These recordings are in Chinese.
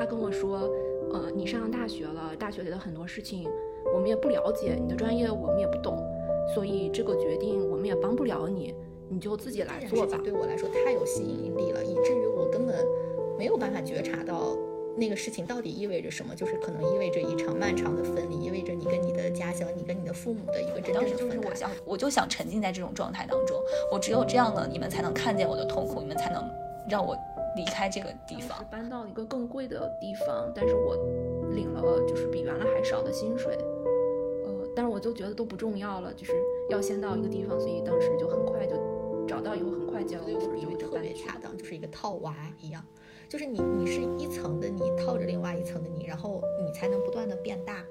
他跟我说，呃，你上大学了，大学里的很多事情我们也不了解，你的专业我们也不懂，所以这个决定我们也帮不了你，你就自己来做吧。对我来说太有吸引力了，以至于我根本没有办法觉察到。那个事情到底意味着什么？就是可能意味着一场漫长的分离，意味着你跟你的家乡、你跟你的父母的一个真正的分开。我想，我就想沉浸在这种状态当中。我只有这样的，你们才能看见我的痛苦，你们才能让我离开这个地方。搬到一个更贵的地方，但是我领了就是比原来还少的薪水。呃，但是我就觉得都不重要了，就是要先到一个地方，所以当时就很快就找到以后，很快就就特别恰当，就是一个套娃一样。就是你，你是一层的你套着另外一层的你，然后你才能不断的变大。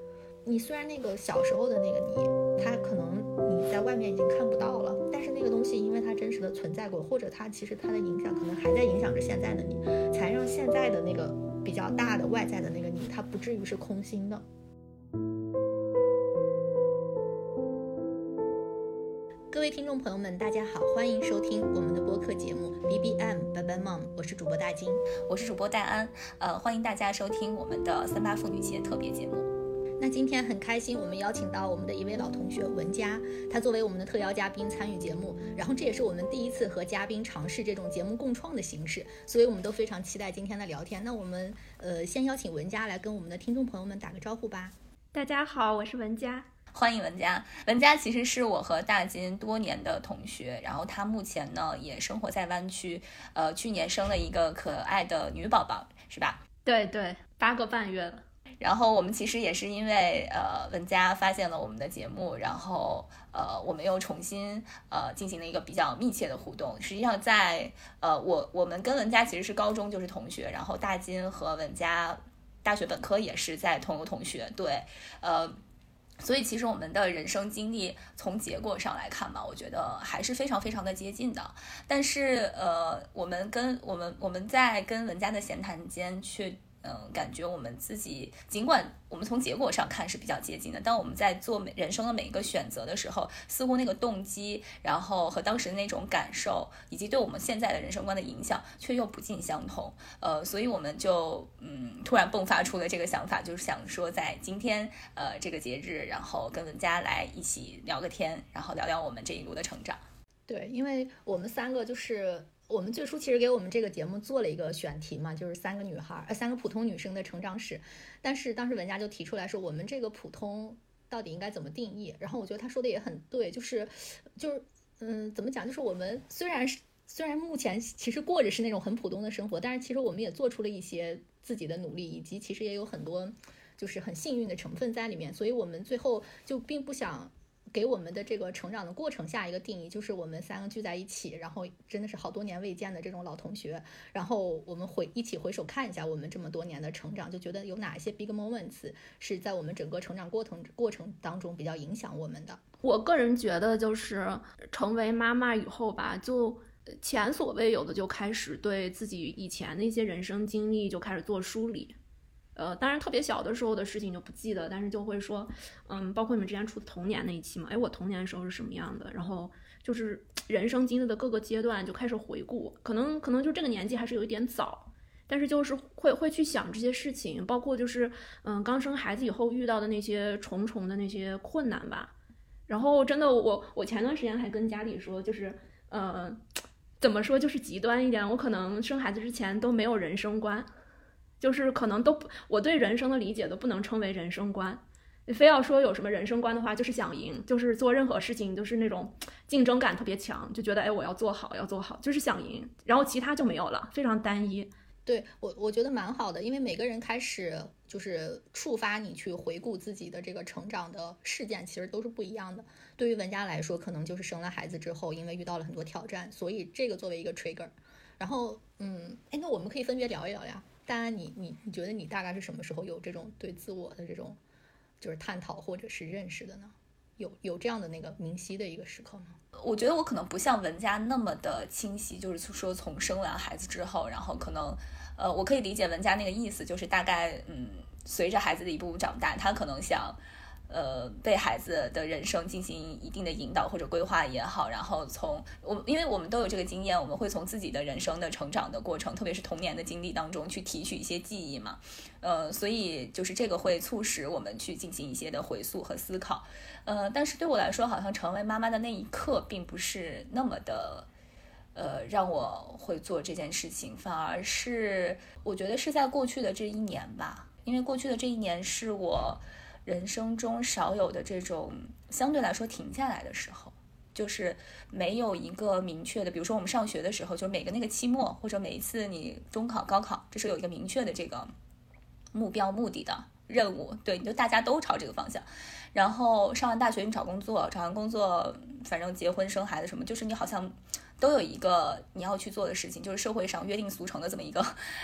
你虽然那个小时候的那个你，它可能你在外面已经看不到了，但是那个东西因为它真实的存在过，或者它其实它的影响可能还在影响着现在的你，才让现在的那个比较大的外在的那个你，它不至于是空心的。各位听众朋友们，大家好，欢迎收听我们的播客节目 B B M babymom 我是主播大金，我是主播戴安，呃，欢迎大家收听我们的三八妇女节特别节目。那今天很开心，我们邀请到我们的一位老同学文佳，她作为我们的特邀嘉宾参与节目，然后这也是我们第一次和嘉宾尝试这种节目共创的形式，所以我们都非常期待今天的聊天。那我们呃先邀请文佳来跟我们的听众朋友们打个招呼吧。大家好，我是文佳。欢迎文佳，文佳其实是我和大金多年的同学，然后她目前呢也生活在湾区，呃，去年生了一个可爱的女宝宝，是吧？对对，八个半月了。然后我们其实也是因为呃文佳发现了我们的节目，然后呃我们又重新呃进行了一个比较密切的互动。实际上在呃我我们跟文佳其实是高中就是同学，然后大金和文佳大学本科也是在同一个同学，对，呃。所以其实我们的人生经历从结果上来看嘛，我觉得还是非常非常的接近的。但是呃，我们跟我们我们在跟文佳的闲谈间却。嗯，感觉我们自己尽管我们从结果上看是比较接近的，但我们在做每人生的每一个选择的时候，似乎那个动机，然后和当时的那种感受，以及对我们现在的人生观的影响，却又不尽相同。呃，所以我们就嗯，突然迸发出了这个想法，就是想说在今天呃这个节日，然后跟文佳来一起聊个天，然后聊聊我们这一路的成长。对，因为我们三个就是。我们最初其实给我们这个节目做了一个选题嘛，就是三个女孩，呃，三个普通女生的成长史。但是当时文佳就提出来说，我们这个普通到底应该怎么定义？然后我觉得她说的也很对，就是，就是，嗯，怎么讲？就是我们虽然是虽然目前其实过着是那种很普通的生活，但是其实我们也做出了一些自己的努力，以及其实也有很多就是很幸运的成分在里面。所以我们最后就并不想。给我们的这个成长的过程下一个定义，就是我们三个聚在一起，然后真的是好多年未见的这种老同学，然后我们回一起回首看一下我们这么多年的成长，就觉得有哪一些 big moments 是在我们整个成长过程过程当中比较影响我们的。我个人觉得，就是成为妈妈以后吧，就前所未有的就开始对自己以前的一些人生经历就开始做梳理。呃，当然特别小的时候的事情就不记得，但是就会说，嗯，包括你们之前出的童年那一期嘛，哎，我童年的时候是什么样的？然后就是人生经历的各个阶段就开始回顾，可能可能就这个年纪还是有一点早，但是就是会会去想这些事情，包括就是嗯，刚生孩子以后遇到的那些重重的那些困难吧。然后真的，我我前段时间还跟家里说，就是呃，怎么说，就是极端一点，我可能生孩子之前都没有人生观。就是可能都不，我对人生的理解都不能称为人生观。你非要说有什么人生观的话，就是想赢，就是做任何事情都是那种竞争感特别强，就觉得哎我要做好，要做好，就是想赢，然后其他就没有了，非常单一。对我我觉得蛮好的，因为每个人开始就是触发你去回顾自己的这个成长的事件，其实都是不一样的。对于文佳来说，可能就是生了孩子之后，因为遇到了很多挑战，所以这个作为一个 trigger。然后嗯，哎，那我们可以分别聊一聊呀。当然，你你你觉得你大概是什么时候有这种对自我的这种就是探讨或者是认识的呢？有有这样的那个明晰的一个时刻吗？我觉得我可能不像文佳那么的清晰，就是说从生完孩子之后，然后可能呃，我可以理解文佳那个意思，就是大概嗯，随着孩子的一步步长大，他可能想呃，被孩子的人生进行一定的引导或者规划也好，然后从我，因为我们都有这个经验，我们会从自己的人生的成长的过程，特别是童年的经历当中去提取一些记忆嘛，呃，所以就是这个会促使我们去进行一些的回溯和思考，呃，但是对我来说，好像成为妈妈的那一刻，并不是那么的，呃，让我会做这件事情，反而是我觉得是在过去的这一年吧，因为过去的这一年是我。人生中少有的这种相对来说停下来的时候，就是没有一个明确的，比如说我们上学的时候，就是每个那个期末或者每一次你中考、高考，这是有一个明确的这个目标、目的的任务，对，你就大家都朝这个方向。然后上完大学你找工作，找完工作反正结婚生孩子什么，就是你好像都有一个你要去做的事情，就是社会上约定俗成的这么一个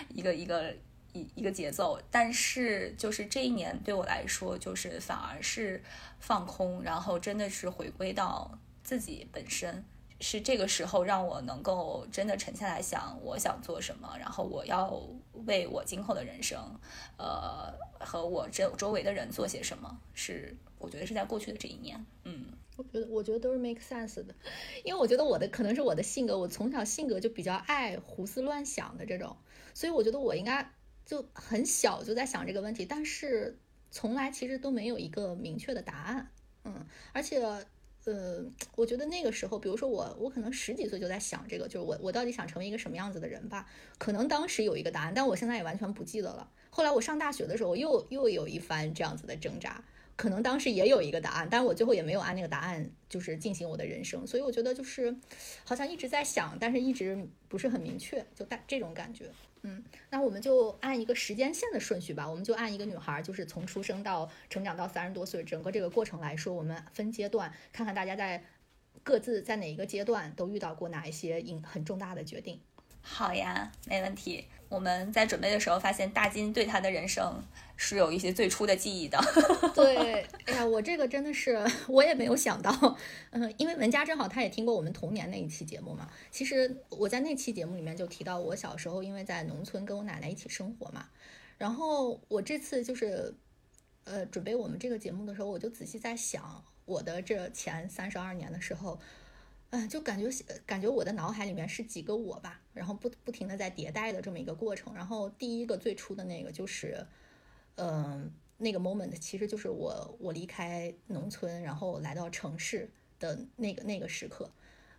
一个 一个。一一个节奏，但是就是这一年对我来说，就是反而是放空，然后真的是回归到自己本身，是这个时候让我能够真的沉下来想，我想做什么，然后我要为我今后的人生，呃，和我这周围的人做些什么，是我觉得是在过去的这一年，嗯，我觉得我觉得都是 make sense 的，因为我觉得我的可能是我的性格，我从小性格就比较爱胡思乱想的这种，所以我觉得我应该。就很小就在想这个问题，但是从来其实都没有一个明确的答案。嗯，而且，呃，我觉得那个时候，比如说我，我可能十几岁就在想这个，就是我我到底想成为一个什么样子的人吧？可能当时有一个答案，但我现在也完全不记得了。后来我上大学的时候，又又有一番这样子的挣扎，可能当时也有一个答案，但是我最后也没有按那个答案就是进行我的人生。所以我觉得就是好像一直在想，但是一直不是很明确，就带这种感觉。嗯，那我们就按一个时间线的顺序吧，我们就按一个女孩，就是从出生到成长到三十多岁，整个这个过程来说，我们分阶段看看大家在各自在哪一个阶段都遇到过哪一些影很重大的决定。好呀，没问题。我们在准备的时候发现，大金对他的人生是有一些最初的记忆的。对，哎呀，我这个真的是我也没有想到，嗯，因为文佳正好他也听过我们童年那一期节目嘛。其实我在那期节目里面就提到，我小时候因为在农村跟我奶奶一起生活嘛。然后我这次就是呃准备我们这个节目的时候，我就仔细在想我的这前三十二年的时候。嗯，就感觉感觉我的脑海里面是几个我吧，然后不不停的在迭代的这么一个过程。然后第一个最初的那个就是，嗯，那个 moment 其实就是我我离开农村，然后来到城市的那个那个时刻，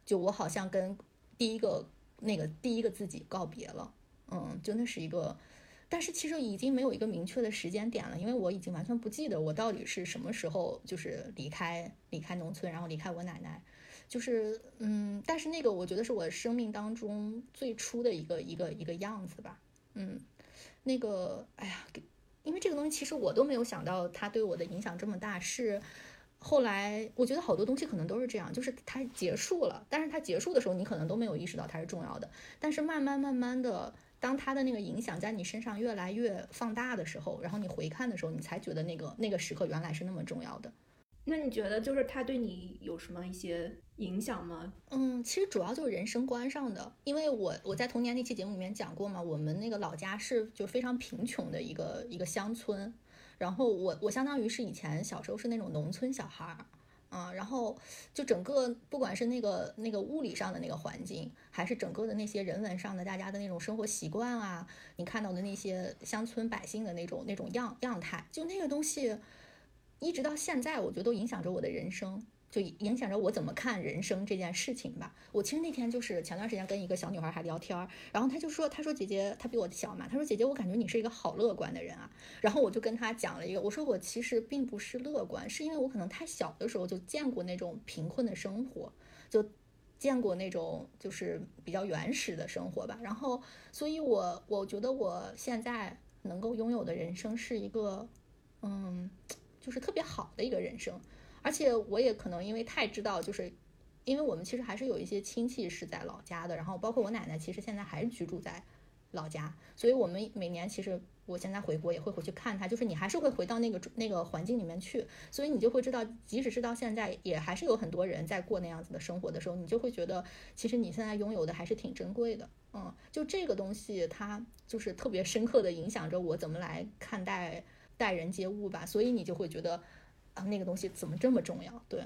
就我好像跟第一个那个第一个自己告别了。嗯，就那是一个，但是其实已经没有一个明确的时间点了，因为我已经完全不记得我到底是什么时候就是离开离开农村，然后离开我奶奶。就是，嗯，但是那个我觉得是我生命当中最初的一个一个一个样子吧，嗯，那个，哎呀，因为这个东西其实我都没有想到它对我的影响这么大，是后来我觉得好多东西可能都是这样，就是它结束了，但是它结束的时候你可能都没有意识到它是重要的，但是慢慢慢慢的，当它的那个影响在你身上越来越放大的时候，然后你回看的时候，你才觉得那个那个时刻原来是那么重要的。那你觉得就是他对你有什么一些影响吗？嗯，其实主要就是人生观上的，因为我我在童年那期节目里面讲过嘛，我们那个老家是就非常贫穷的一个一个乡村，然后我我相当于是以前小时候是那种农村小孩儿，啊，然后就整个不管是那个那个物理上的那个环境，还是整个的那些人文上的大家的那种生活习惯啊，你看到的那些乡村百姓的那种那种样样态，就那个东西。一直到现在，我觉得都影响着我的人生，就影响着我怎么看人生这件事情吧。我其实那天就是前段时间跟一个小女孩还聊天，然后她就说：“她说姐姐，她比我小嘛，她说姐姐，我感觉你是一个好乐观的人啊。”然后我就跟她讲了一个，我说我其实并不是乐观，是因为我可能太小的时候就见过那种贫困的生活，就见过那种就是比较原始的生活吧。然后，所以我我觉得我现在能够拥有的人生是一个，嗯。就是特别好的一个人生，而且我也可能因为太知道，就是因为我们其实还是有一些亲戚是在老家的，然后包括我奶奶，其实现在还是居住在老家，所以我们每年其实我现在回国也会回去看她，就是你还是会回到那个那个环境里面去，所以你就会知道，即使是到现在，也还是有很多人在过那样子的生活的时候，你就会觉得，其实你现在拥有的还是挺珍贵的，嗯，就这个东西，它就是特别深刻的影响着我怎么来看待。待人接物吧，所以你就会觉得，啊，那个东西怎么这么重要？对。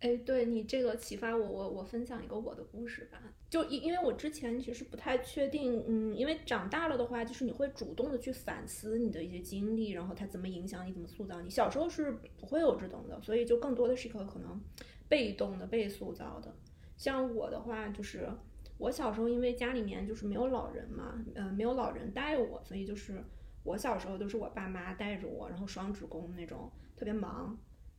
哎，对你这个启发我，我我分享一个我的故事吧。就因因为我之前其实不太确定，嗯，因为长大了的话，就是你会主动的去反思你的一些经历，然后它怎么影响你，怎么塑造你。小时候是不会有这种的，所以就更多的是一个可能被动的被塑造的。像我的话，就是我小时候因为家里面就是没有老人嘛，呃，没有老人带我，所以就是我小时候都是我爸妈带着我，然后双职工那种，特别忙，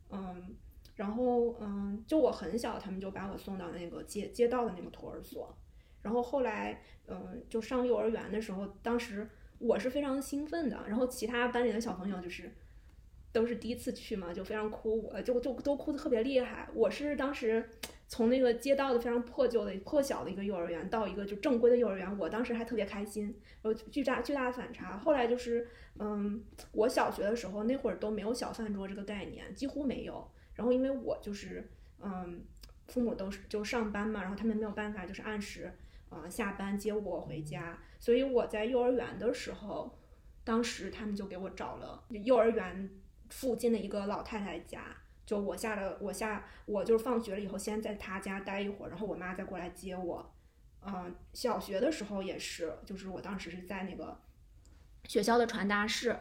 嗯。然后，嗯，就我很小，他们就把我送到那个街街道的那个托儿所。然后后来，嗯，就上幼儿园的时候，当时我是非常兴奋的。然后其他班里的小朋友就是都是第一次去嘛，就非常哭，我就就都哭的特别厉害。我是当时从那个街道的非常破旧的破小的一个幼儿园到一个就正规的幼儿园，我当时还特别开心。然后巨大巨大的反差。后来就是，嗯，我小学的时候那会儿都没有小饭桌这个概念，几乎没有。然后因为我就是，嗯，父母都是就上班嘛，然后他们没有办法就是按时，呃，下班接我回家，所以我在幼儿园的时候，当时他们就给我找了幼儿园附近的一个老太太家，就我下了我下我就是放学了以后先在他家待一会儿，然后我妈再过来接我，嗯，小学的时候也是，就是我当时是在那个学校的传达室，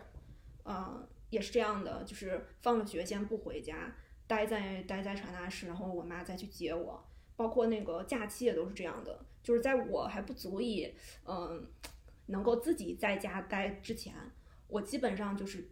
嗯，也是这样的，就是放了学先不回家。待在待在传达室，然后我妈再去接我，包括那个假期也都是这样的。就是在我还不足以嗯能够自己在家待之前，我基本上就是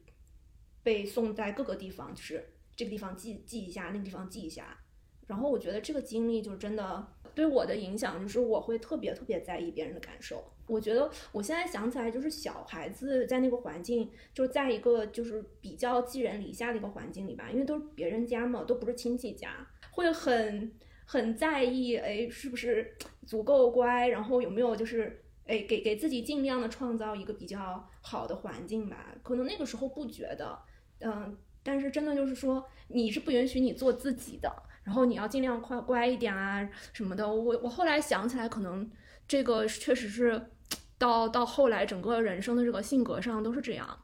被送在各个地方，就是这个地方记记一下，那个地方记一下。然后我觉得这个经历就真的对我的影响，就是我会特别特别在意别人的感受。我觉得我现在想起来，就是小孩子在那个环境，就在一个就是比较寄人篱下的一个环境里吧，因为都是别人家嘛，都不是亲戚家，会很很在意，哎，是不是足够乖，然后有没有就是哎给给自己尽量的创造一个比较好的环境吧。可能那个时候不觉得，嗯，但是真的就是说，你是不允许你做自己的，然后你要尽量乖乖一点啊什么的。我我后来想起来，可能。这个确实是，到到后来整个人生的这个性格上都是这样，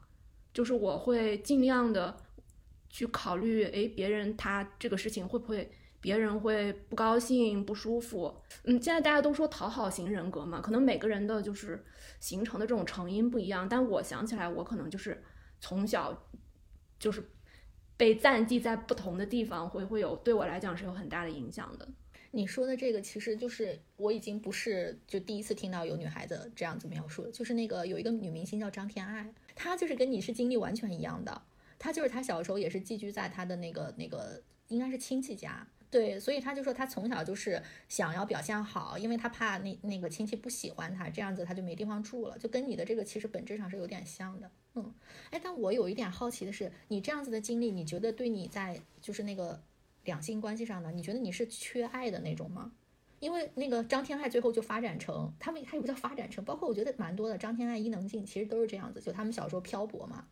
就是我会尽量的去考虑，哎，别人他这个事情会不会别人会不高兴、不舒服？嗯，现在大家都说讨好型人格嘛，可能每个人的就是形成的这种成因不一样，但我想起来，我可能就是从小就是被暂寄在不同的地方，会会有对我来讲是有很大的影响的。你说的这个其实就是我已经不是就第一次听到有女孩子这样子描述了，就是那个有一个女明星叫张天爱，她就是跟你是经历完全一样的，她就是她小时候也是寄居在她的那个那个应该是亲戚家，对，所以他就说他从小就是想要表现好，因为他怕那那个亲戚不喜欢他，这样子他就没地方住了，就跟你的这个其实本质上是有点像的，嗯，哎，但我有一点好奇的是，你这样子的经历，你觉得对你在就是那个。两性关系上呢，你觉得你是缺爱的那种吗？因为那个张天爱最后就发展成他们他也不叫发展成，包括我觉得蛮多的张天爱、伊能静其实都是这样子，就他们小时候漂泊嘛，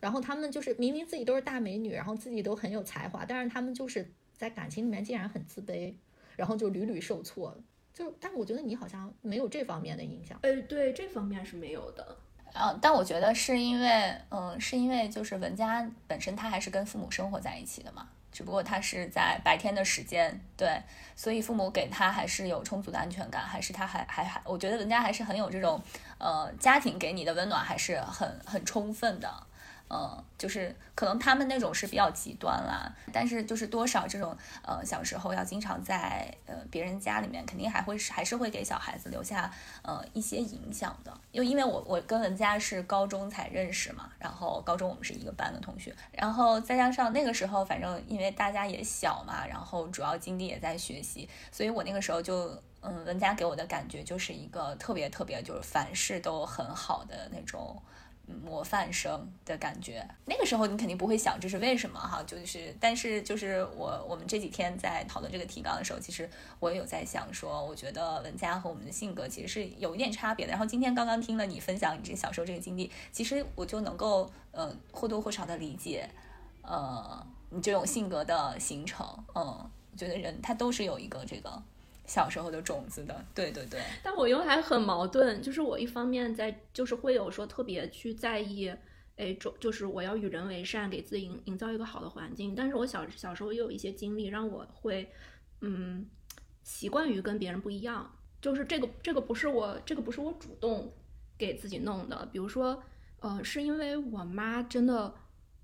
然后他们就是明明自己都是大美女，然后自己都很有才华，但是他们就是在感情里面竟然很自卑，然后就屡屡受挫。就但我觉得你好像没有这方面的影响。哎，对，这方面是没有的。啊，但我觉得是因为，嗯，是因为就是文佳本身她还是跟父母生活在一起的嘛。只不过她是在白天的时间，对，所以父母给她还是有充足的安全感，还是她还还还，我觉得文佳还是很有这种，呃，家庭给你的温暖还是很很充分的。嗯，就是可能他们那种是比较极端啦，但是就是多少这种呃小时候要经常在呃别人家里面，肯定还会是还是会给小孩子留下呃一些影响的。又因为我我跟文佳是高中才认识嘛，然后高中我们是一个班的同学，然后再加上那个时候反正因为大家也小嘛，然后主要精力也在学习，所以我那个时候就嗯文佳给我的感觉就是一个特别特别就是凡事都很好的那种。模范生的感觉，那个时候你肯定不会想这是为什么哈，就是，但是就是我我们这几天在讨论这个提纲的时候，其实我有在想说，我觉得文佳和我们的性格其实是有一点差别的。然后今天刚刚听了你分享你这小时候这个经历，其实我就能够呃或多或少的理解，呃你这种性格的形成，嗯，觉得人他都是有一个这个。小时候的种子的，对对对，但我又还很矛盾，就是我一方面在，就是会有说特别去在意，哎，种就是我要与人为善，给自己营营造一个好的环境。但是我小小时候也有一些经历，让我会，嗯，习惯于跟别人不一样。就是这个这个不是我这个不是我主动给自己弄的。比如说，呃，是因为我妈真的，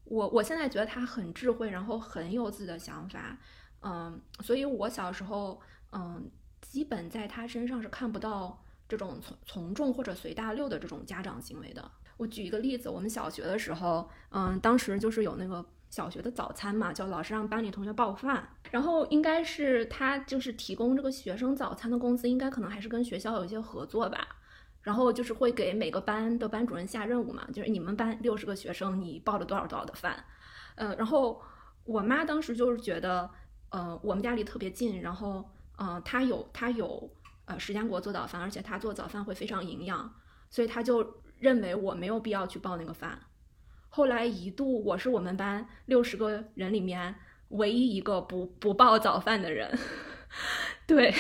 我我现在觉得她很智慧，然后很有自己的想法，嗯，所以我小时候，嗯，基本在他身上是看不到这种从从众或者随大流的这种家长行为的。我举一个例子，我们小学的时候，嗯，当时就是有那个小学的早餐嘛，叫老师让班里同学报饭，然后应该是他就是提供这个学生早餐的公司，应该可能还是跟学校有一些合作吧，然后就是会给每个班的班主任下任务嘛，就是你们班六十个学生，你报了多少多少的饭，呃，然后我妈当时就是觉得，呃，我们家离特别近，然后，呃，他有他有呃时间给我做早饭，而且他做早饭会非常营养，所以他就。认为我没有必要去报那个饭，后来一度我是我们班六十个人里面唯一一个不不报早饭的人，对，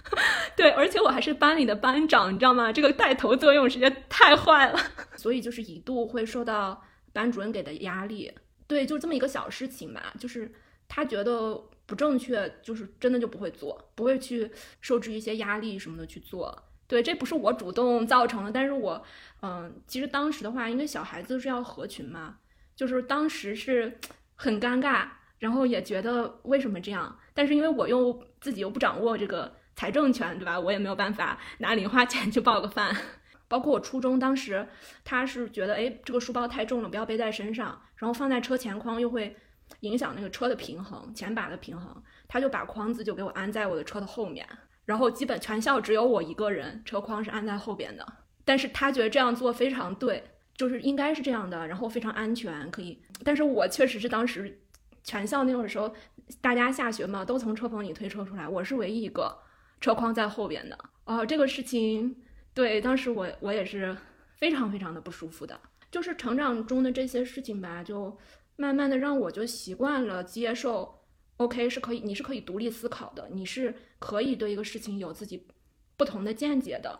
对，而且我还是班里的班长，你知道吗？这个带头作用实在太坏了，所以就是一度会受到班主任给的压力，对，就这么一个小事情吧，就是他觉得不正确，就是真的就不会做，不会去受制于一些压力什么的去做。对，这不是我主动造成的，但是我，嗯，其实当时的话，因为小孩子是要合群嘛，就是当时是很尴尬，然后也觉得为什么这样，但是因为我又自己又不掌握这个财政权，对吧？我也没有办法拿零花钱去报个饭。包括我初中当时，他是觉得，哎，这个书包太重了，不要背在身上，然后放在车前框又会影响那个车的平衡，前把的平衡，他就把筐子就给我安在我的车的后面。然后基本全校只有我一个人车筐是安在后边的，但是他觉得这样做非常对，就是应该是这样的，然后非常安全，可以。但是我确实是当时全校那种时候，大家下学嘛，都从车棚里推车出来，我是唯一一个车筐在后边的。哦，这个事情，对，当时我我也是非常非常的不舒服的。就是成长中的这些事情吧，就慢慢的让我就习惯了接受。OK，是可以，你是可以独立思考的，你是可以对一个事情有自己不同的见解的，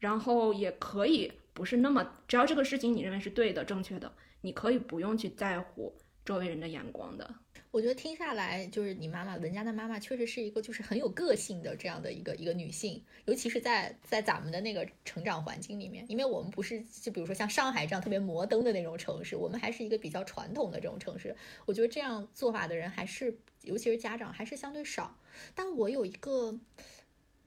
然后也可以不是那么，只要这个事情你认为是对的、正确的，你可以不用去在乎周围人的眼光的。我觉得听下来，就是你妈妈文佳的妈妈确实是一个就是很有个性的这样的一个一个女性，尤其是在在咱们的那个成长环境里面，因为我们不是就比如说像上海这样特别摩登的那种城市，我们还是一个比较传统的这种城市。我觉得这样做法的人还是，尤其是家长还是相对少。但我有一个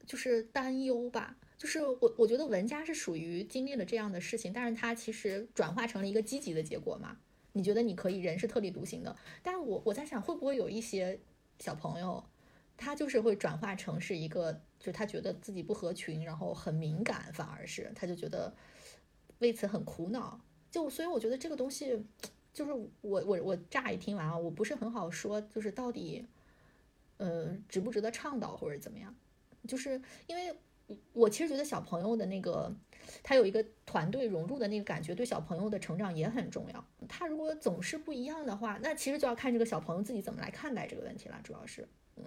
就是担忧吧，就是我我觉得文佳是属于经历了这样的事情，但是她其实转化成了一个积极的结果嘛。你觉得你可以，人是特立独行的，但是我我在想，会不会有一些小朋友，他就是会转化成是一个，就是他觉得自己不合群，然后很敏感，反而是他就觉得为此很苦恼。就所以我觉得这个东西，就是我我我乍一听完啊，我不是很好说，就是到底，呃，值不值得倡导或者怎么样，就是因为。我其实觉得小朋友的那个，他有一个团队融入的那个感觉，对小朋友的成长也很重要。他如果总是不一样的话，那其实就要看这个小朋友自己怎么来看待这个问题了。主要是，嗯，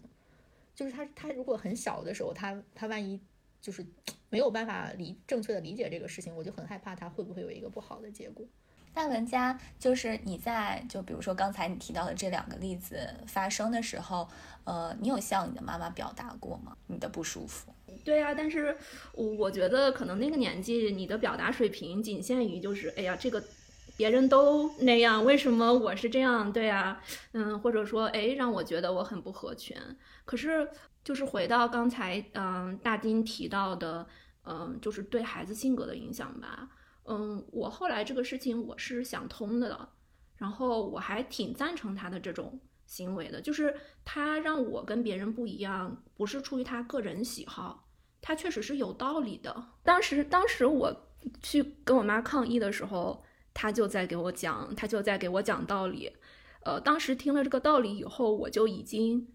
就是他他如果很小的时候，他他万一就是没有办法理正确的理解这个事情，我就很害怕他会不会有一个不好的结果。那文佳，就是你在就比如说刚才你提到的这两个例子发生的时候，呃，你有向你的妈妈表达过吗？你的不舒服？对呀，但是我我觉得可能那个年纪你的表达水平仅限于就是，哎呀，这个别人都那样，为什么我是这样？对呀，嗯，或者说，哎，让我觉得我很不合群。可是就是回到刚才，嗯，大丁提到的，嗯，就是对孩子性格的影响吧。嗯，我后来这个事情我是想通的了，然后我还挺赞成他的这种。行为的，就是他让我跟别人不一样，不是出于他个人喜好，他确实是有道理的。当时，当时我去跟我妈抗议的时候，他就在给我讲，他就在给我讲道理。呃，当时听了这个道理以后，我就已经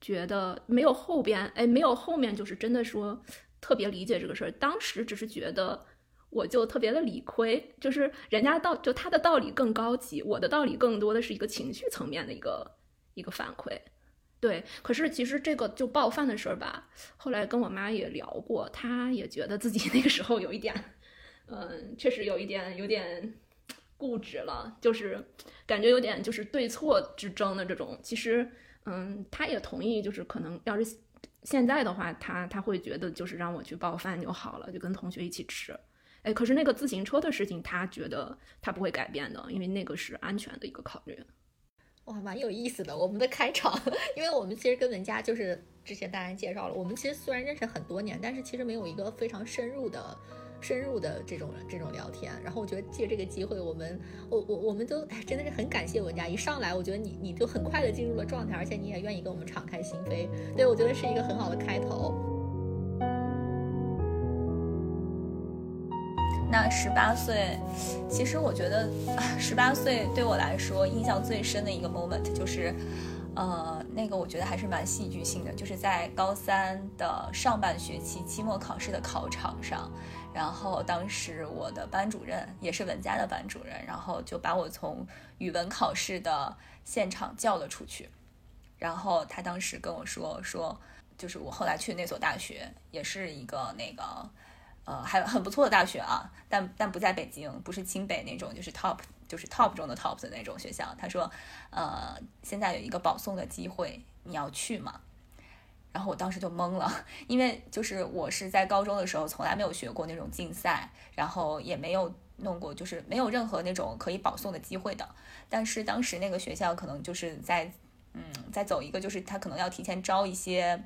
觉得没有后边，哎，没有后面，就是真的说特别理解这个事儿。当时只是觉得我就特别的理亏，就是人家道就他的道理更高级，我的道理更多的是一个情绪层面的一个。一个反馈，对，可是其实这个就报饭的事儿吧，后来跟我妈也聊过，她也觉得自己 那个时候有一点，嗯，确实有一点有点固执了，就是感觉有点就是对错之争的这种。其实，嗯，他也同意，就是可能要是现在的话，他他会觉得就是让我去包饭就好了，就跟同学一起吃。哎，可是那个自行车的事情，他觉得他不会改变的，因为那个是安全的一个考虑。哇，蛮有意思的。我们的开场，因为我们其实跟文佳就是之前大家介绍了，我们其实虽然认识很多年，但是其实没有一个非常深入的。深入的这种这种聊天，然后我觉得借这个机会，我们我我我们都哎真的是很感谢文佳，一上来我觉得你你就很快的进入了状态，而且你也愿意跟我们敞开心扉，对我觉得是一个很好的开头。那十八岁，其实我觉得十八岁对我来说印象最深的一个 moment 就是，呃，那个我觉得还是蛮戏剧性的，就是在高三的上半学期期末考试的考场上。然后当时我的班主任也是文家的班主任，然后就把我从语文考试的现场叫了出去。然后他当时跟我说说，就是我后来去那所大学也是一个那个呃还有很不错的大学啊，但但不在北京，不是清北那种，就是 top 就是 top 中的 top 的那种学校。他说，呃，现在有一个保送的机会，你要去吗？然后我当时就懵了，因为就是我是在高中的时候从来没有学过那种竞赛，然后也没有弄过，就是没有任何那种可以保送的机会的。但是当时那个学校可能就是在，嗯，在走一个，就是他可能要提前招一些，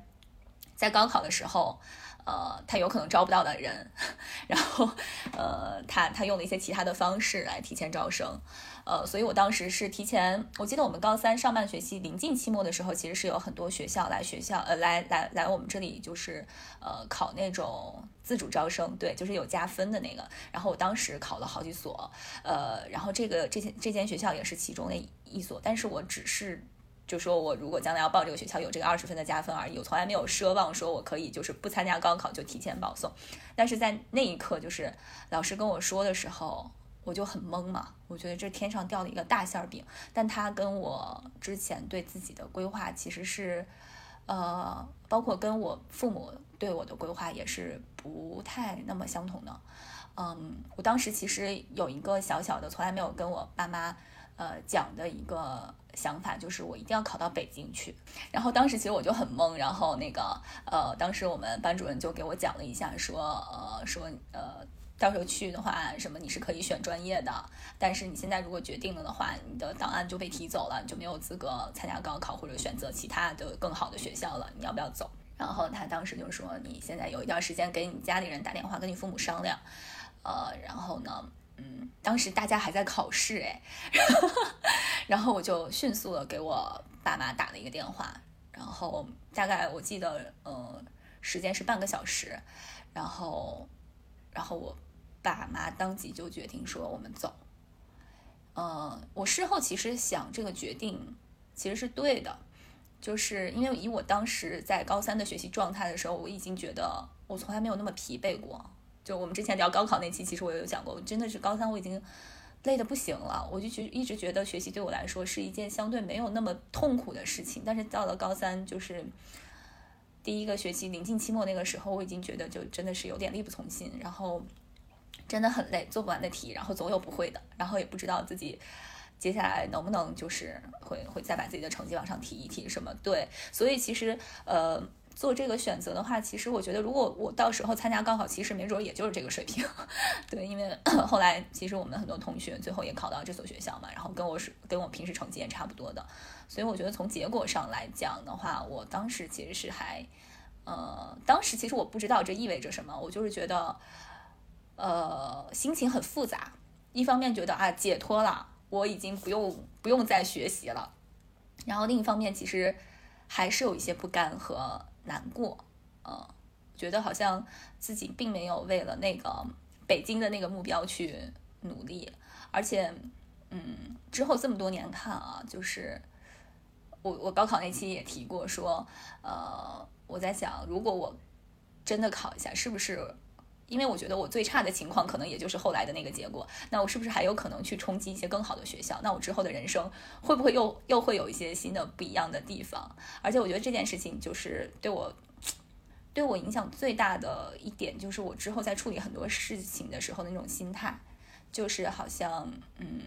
在高考的时候。呃，他有可能招不到的人，然后，呃，他他用了一些其他的方式来提前招生，呃，所以我当时是提前，我记得我们高三上半学期临近期末的时候，其实是有很多学校来学校，呃，来来来我们这里就是呃考那种自主招生，对，就是有加分的那个，然后我当时考了好几所，呃，然后这个这间这间学校也是其中的一所，但是我只是。就说我如果将来要报这个学校，有这个二十分的加分而已，我从来没有奢望说我可以就是不参加高考就提前保送。但是在那一刻，就是老师跟我说的时候，我就很懵嘛。我觉得这天上掉了一个大馅饼，但他跟我之前对自己的规划其实是，呃，包括跟我父母对我的规划也是不太那么相同的。嗯，我当时其实有一个小小的，从来没有跟我爸妈呃讲的一个。想法就是我一定要考到北京去，然后当时其实我就很懵，然后那个呃，当时我们班主任就给我讲了一下，说呃说呃，到时候去的话，什么你是可以选专业的，但是你现在如果决定了的话，你的档案就被提走了，你就没有资格参加高考或者选择其他的更好的学校了，你要不要走？然后他当时就说，你现在有一段时间给你家里人打电话，跟你父母商量，呃，然后呢？嗯，当时大家还在考试哎，然后我就迅速的给我爸妈打了一个电话，然后大概我记得，呃，时间是半个小时，然后，然后我爸妈当即就决定说我们走。呃，我事后其实想这个决定其实是对的，就是因为以我当时在高三的学习状态的时候，我已经觉得我从来没有那么疲惫过。就我们之前聊高考那期，其实我有讲过，真的是高三我已经累得不行了，我就觉一直觉得学习对我来说是一件相对没有那么痛苦的事情，但是到了高三，就是第一个学期临近期末那个时候，我已经觉得就真的是有点力不从心，然后真的很累，做不完的题，然后总有不会的，然后也不知道自己接下来能不能就是会会再把自己的成绩往上提一提什么，对，所以其实呃。做这个选择的话，其实我觉得，如果我到时候参加高考，其实没准也就是这个水平。对，因为 后来其实我们很多同学最后也考到这所学校嘛，然后跟我是跟我平时成绩也差不多的，所以我觉得从结果上来讲的话，我当时其实是还，呃，当时其实我不知道这意味着什么，我就是觉得，呃，心情很复杂。一方面觉得啊解脱了，我已经不用不用再学习了，然后另一方面其实还是有一些不甘和。难过，呃，觉得好像自己并没有为了那个北京的那个目标去努力，而且，嗯，之后这么多年看啊，就是我我高考那期也提过，说，呃，我在想，如果我真的考一下，是不是？因为我觉得我最差的情况可能也就是后来的那个结果，那我是不是还有可能去冲击一些更好的学校？那我之后的人生会不会又又会有一些新的不一样的地方？而且我觉得这件事情就是对我对我影响最大的一点，就是我之后在处理很多事情的时候的那种心态，就是好像嗯，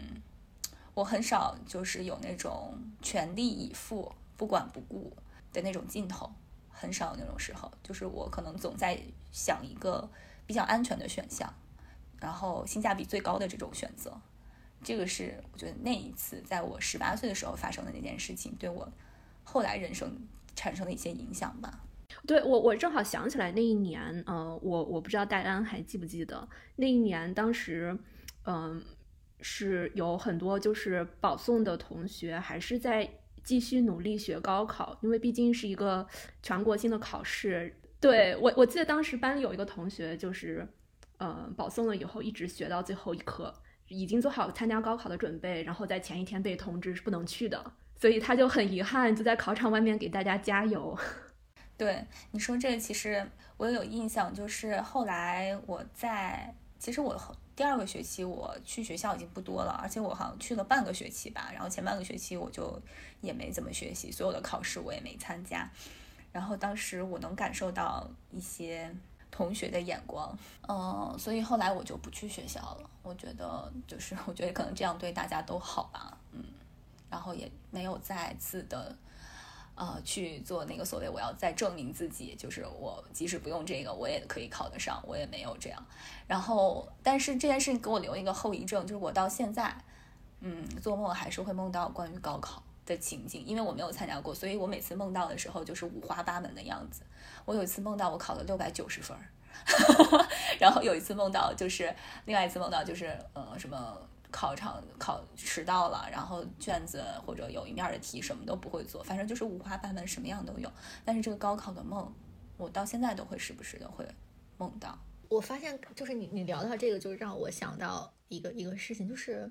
我很少就是有那种全力以赴、不管不顾的那种劲头，很少有那种时候。就是我可能总在想一个比较安全的选项，然后性价比最高的这种选择。这个是我觉得那一次在我十八岁的时候发生的那件事情，对我后来人生产生的一些影响吧。对我，我正好想起来那一年，呃，我我不知道戴安还记不记得那一年，当时，嗯，是有很多就是保送的同学还是在继续努力学高考，因为毕竟是一个全国性的考试。对我，我记得当时班里有一个同学就是，呃，保送了以后一直学到最后一科，已经做好参加高考的准备，然后在前一天被通知是不能去的，所以他就很遗憾，就在考场外面给大家加油。对你说这个，其实我有印象，就是后来我在，其实我第二个学期我去学校已经不多了，而且我好像去了半个学期吧，然后前半个学期我就也没怎么学习，所有的考试我也没参加。然后当时我能感受到一些同学的眼光，嗯，所以后来我就不去学校了。我觉得就是我觉得可能这样对大家都好吧，嗯，然后也没有再次的。呃，去做那个所谓我要再证明自己，就是我即使不用这个，我也可以考得上，我也没有这样。然后，但是这件事情给我留一个后遗症，就是我到现在，嗯，做梦还是会梦到关于高考的情景，因为我没有参加过，所以我每次梦到的时候就是五花八门的样子。我有一次梦到我考了六百九十分，然后有一次梦到就是另外一次梦到就是呃什么。考场考迟到了，然后卷子或者有一面的题什么都不会做，反正就是五花八门，什么样都有。但是这个高考的梦，我到现在都会时不时的会梦到。我发现，就是你你聊到这个，就让我想到一个一个事情，就是，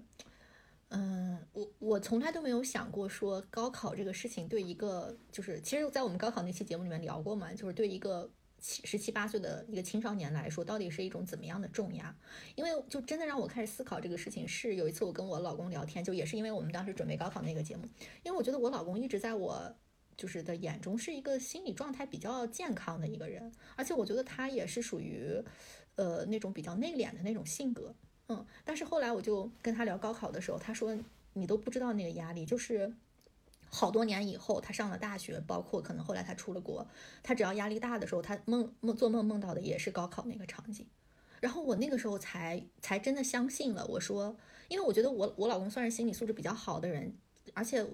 嗯，我我从来都没有想过说高考这个事情对一个，就是其实，在我们高考那期节目里面聊过嘛，就是对一个。七十七八岁的一个青少年来说，到底是一种怎么样的重压？因为就真的让我开始思考这个事情。是有一次我跟我老公聊天，就也是因为我们当时准备高考那个节目。因为我觉得我老公一直在我就是的眼中是一个心理状态比较健康的一个人，而且我觉得他也是属于呃那种比较内敛的那种性格。嗯，但是后来我就跟他聊高考的时候，他说你都不知道那个压力，就是。好多年以后，他上了大学，包括可能后来他出了国，他只要压力大的时候，他梦梦做梦梦到的也是高考那个场景。然后我那个时候才才真的相信了。我说，因为我觉得我我老公算是心理素质比较好的人，而且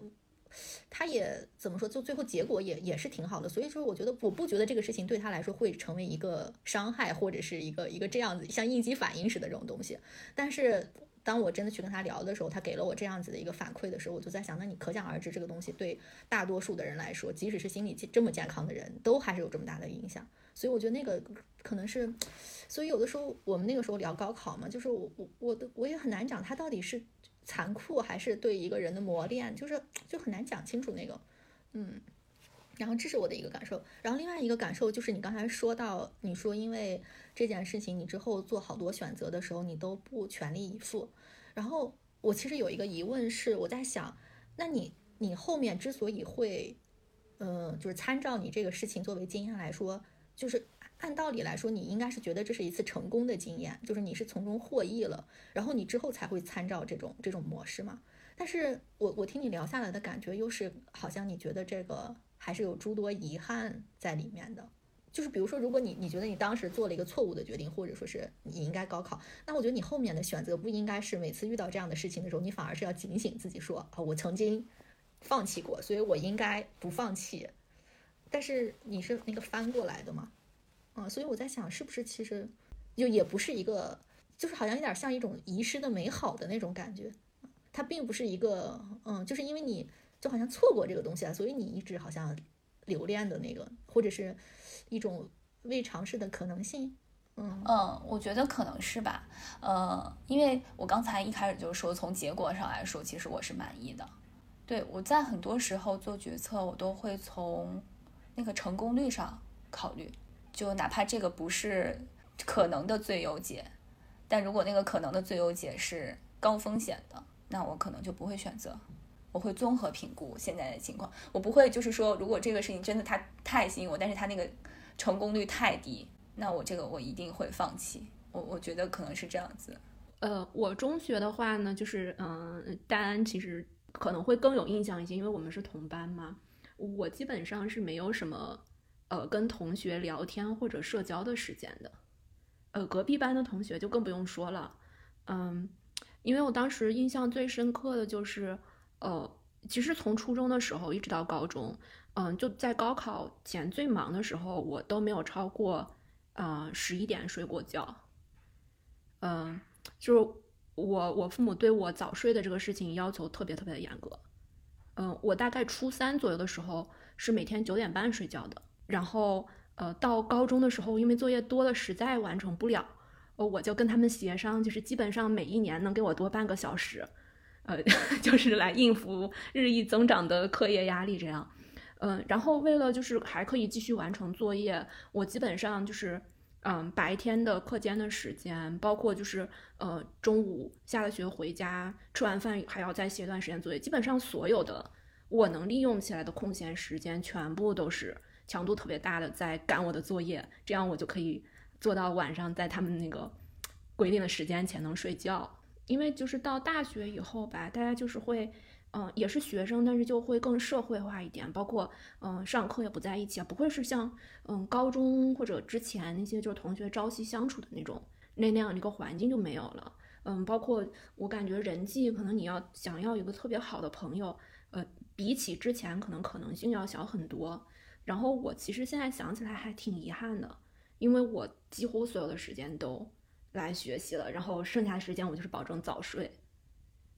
他也怎么说，就最后结果也也是挺好的。所以说，我觉得我不觉得这个事情对他来说会成为一个伤害，或者是一个一个这样子像应激反应似的这种东西。但是。当我真的去跟他聊的时候，他给了我这样子的一个反馈的时候，我就在想，那你可想而知，这个东西对大多数的人来说，即使是心理这么健康的人，都还是有这么大的影响。所以我觉得那个可能是，所以有的时候我们那个时候聊高考嘛，就是我我我的我也很难讲，它到底是残酷还是对一个人的磨练，就是就很难讲清楚那个，嗯。然后这是我的一个感受，然后另外一个感受就是你刚才说到，你说因为这件事情，你之后做好多选择的时候，你都不全力以赴。然后我其实有一个疑问是，我在想，那你你后面之所以会，嗯，就是参照你这个事情作为经验来说，就是按道理来说，你应该是觉得这是一次成功的经验，就是你是从中获益了，然后你之后才会参照这种这种模式嘛。但是我我听你聊下来的感觉，又是好像你觉得这个。还是有诸多遗憾在里面的，就是比如说，如果你你觉得你当时做了一个错误的决定，或者说是你应该高考，那我觉得你后面的选择不应该是每次遇到这样的事情的时候，你反而是要警醒自己说啊，我曾经放弃过，所以我应该不放弃。但是你是那个翻过来的嘛，啊，所以我在想，是不是其实就也不是一个，就是好像有点像一种遗失的美好的那种感觉，它并不是一个，嗯，就是因为你。就好像错过这个东西了，所以你一直好像留恋的那个，或者是一种未尝试的可能性。嗯嗯，我觉得可能是吧。呃，因为我刚才一开始就说，从结果上来说，其实我是满意的。对我在很多时候做决策，我都会从那个成功率上考虑，就哪怕这个不是可能的最优解，但如果那个可能的最优解是高风险的，那我可能就不会选择。我会综合评估现在的情况，我不会就是说，如果这个事情真的它太吸引我，但是它那个成功率太低，那我这个我一定会放弃。我我觉得可能是这样子。呃，我中学的话呢，就是嗯，丹安其实可能会更有印象一些，因为我们是同班嘛。我基本上是没有什么呃跟同学聊天或者社交的时间的。呃，隔壁班的同学就更不用说了。嗯，因为我当时印象最深刻的就是，呃，其实从初中的时候一直到高中，嗯，就在高考前最忙的时候，我都没有超过呃十一点睡过觉。嗯。就是我，我父母对我早睡的这个事情要求特别特别的严格。嗯，我大概初三左右的时候是每天九点半睡觉的，然后呃到高中的时候，因为作业多的实在完成不了，呃我就跟他们协商，就是基本上每一年能给我多半个小时，呃 就是来应付日益增长的课业压力这样。嗯，然后为了就是还可以继续完成作业，我基本上就是。嗯，白天的课间的时间，包括就是呃中午下了学回家吃完饭还要再写一段时间作业，基本上所有的我能利用起来的空闲时间，全部都是强度特别大的在赶我的作业，这样我就可以做到晚上在他们那个规定的时间前能睡觉。因为就是到大学以后吧，大家就是会。嗯，也是学生，但是就会更社会化一点，包括嗯，上课也不在一起，不会是像嗯高中或者之前那些就是同学朝夕相处的那种那那样的一个环境就没有了。嗯，包括我感觉人际可能你要想要一个特别好的朋友，呃，比起之前可能可能性要小很多。然后我其实现在想起来还挺遗憾的，因为我几乎所有的时间都来学习了，然后剩下的时间我就是保证早睡。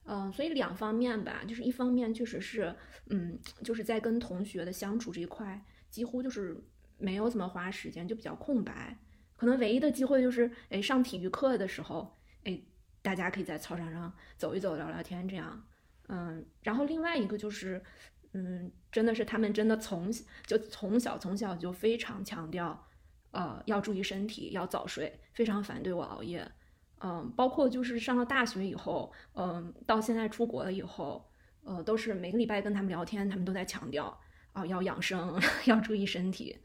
嗯，所以两方面吧，就是一方面确实是，嗯，就是在跟同学的相处这一块，几乎就是没有怎么花时间，就比较空白。可能唯一的机会就是，哎，上体育课的时候，哎，大家可以在操场上走一走，聊聊天这样。嗯，然后另外一个就是，嗯，真的是他们真的从就从小从小就非常强调，呃，要注意身体，要早睡，非常反对我熬夜。嗯，包括就是上了大学以后，嗯，到现在出国了以后，呃，都是每个礼拜跟他们聊天，他们都在强调啊，要养生，要注意身体。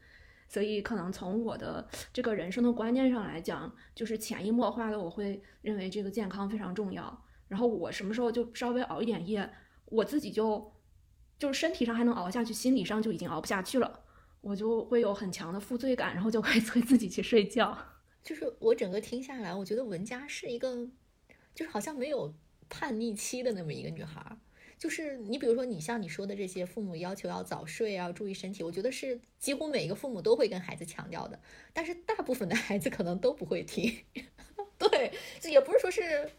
所以可能从我的这个人生的观念上来讲，就是潜移默化的，我会认为这个健康非常重要。然后我什么时候就稍微熬一点夜，我自己就就是身体上还能熬下去，心理上就已经熬不下去了，我就会有很强的负罪感，然后就会 催自己去睡觉。就是我整个听下来，我觉得文佳是一个，就是好像没有叛逆期的那么一个女孩。就是你比如说，你像你说的这些，父母要求要早睡啊，注意身体，我觉得是几乎每一个父母都会跟孩子强调的。但是大部分的孩子可能都不会听。对，也不是说是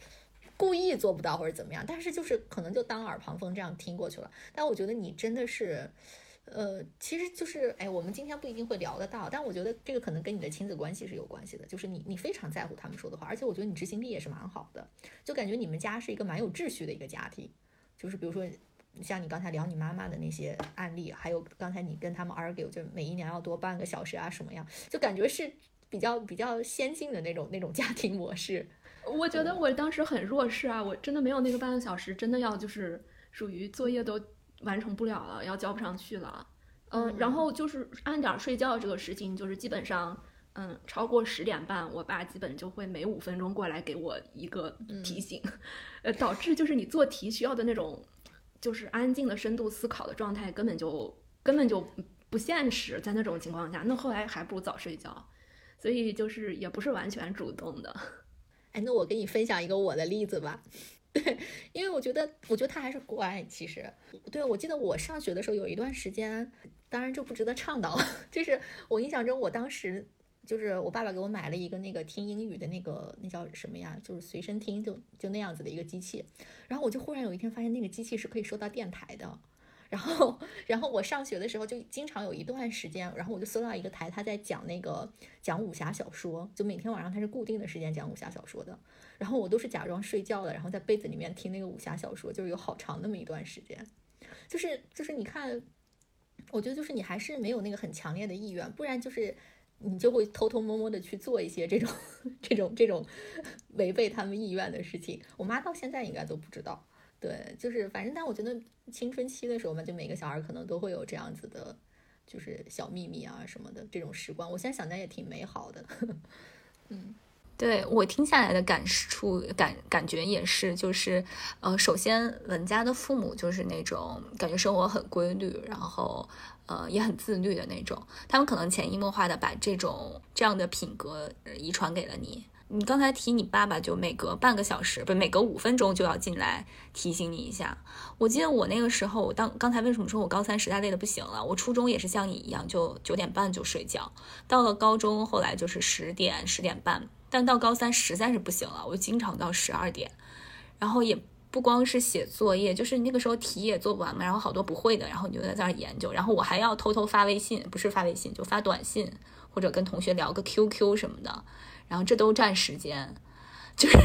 故意做不到或者怎么样，但是就是可能就当耳旁风这样听过去了。但我觉得你真的是。呃，其实就是，哎，我们今天不一定会聊得到，但我觉得这个可能跟你的亲子关系是有关系的，就是你你非常在乎他们说的话，而且我觉得你执行力也是蛮好的，就感觉你们家是一个蛮有秩序的一个家庭，就是比如说像你刚才聊你妈妈的那些案例，还有刚才你跟他们 argue，就每一年要多半个小时啊什么样，就感觉是比较比较先进的那种那种家庭模式。我觉得我当时很弱势啊，我真的没有那个半个小时，真的要就是属于作业都。完成不了了，要交不上去了，嗯，然后就是按点睡觉这个事情，就是基本上，嗯，超过十点半，我爸基本就会每五分钟过来给我一个提醒，呃，导致就是你做题需要的那种，就是安静的深度思考的状态，根本就根本就不现实，在那种情况下，那后来还不如早睡觉，所以就是也不是完全主动的，哎，那我给你分享一个我的例子吧。对，因为我觉得，我觉得他还是乖。其实，对我记得我上学的时候有一段时间，当然这不值得倡导。就是我印象中，我当时就是我爸爸给我买了一个那个听英语的那个那叫什么呀？就是随身听，就就那样子的一个机器。然后我就忽然有一天发现，那个机器是可以收到电台的。然后，然后我上学的时候就经常有一段时间，然后我就搜到一个台，他在讲那个讲武侠小说，就每天晚上他是固定的时间讲武侠小说的。然后我都是假装睡觉了，然后在被子里面听那个武侠小说，就是有好长那么一段时间。就是就是你看，我觉得就是你还是没有那个很强烈的意愿，不然就是你就会偷偷摸摸的去做一些这种 这种这种违背他们意愿的事情。我妈到现在应该都不知道。对，就是反正，但我觉得青春期的时候嘛，就每个小孩可能都会有这样子的，就是小秘密啊什么的这种时光。我现在想来也挺美好的。嗯，对我听下来的感触感感觉也是，就是呃，首先文佳的父母就是那种感觉生活很规律，然后呃也很自律的那种，他们可能潜移默化的把这种这样的品格遗传给了你。你刚才提你爸爸，就每隔半个小时，不，每隔五分钟就要进来提醒你一下。我记得我那个时候，我当刚才为什么说我高三实在累的不行了？我初中也是像你一样，就九点半就睡觉。到了高中，后来就是十点、十点半。但到高三实在是不行了，我经常到十二点。然后也不光是写作业，就是那个时候题也做不完嘛，然后好多不会的，然后你就在那儿研究。然后我还要偷偷发微信，不是发微信就发短信，或者跟同学聊个 QQ 什么的。然后这都占时间，就是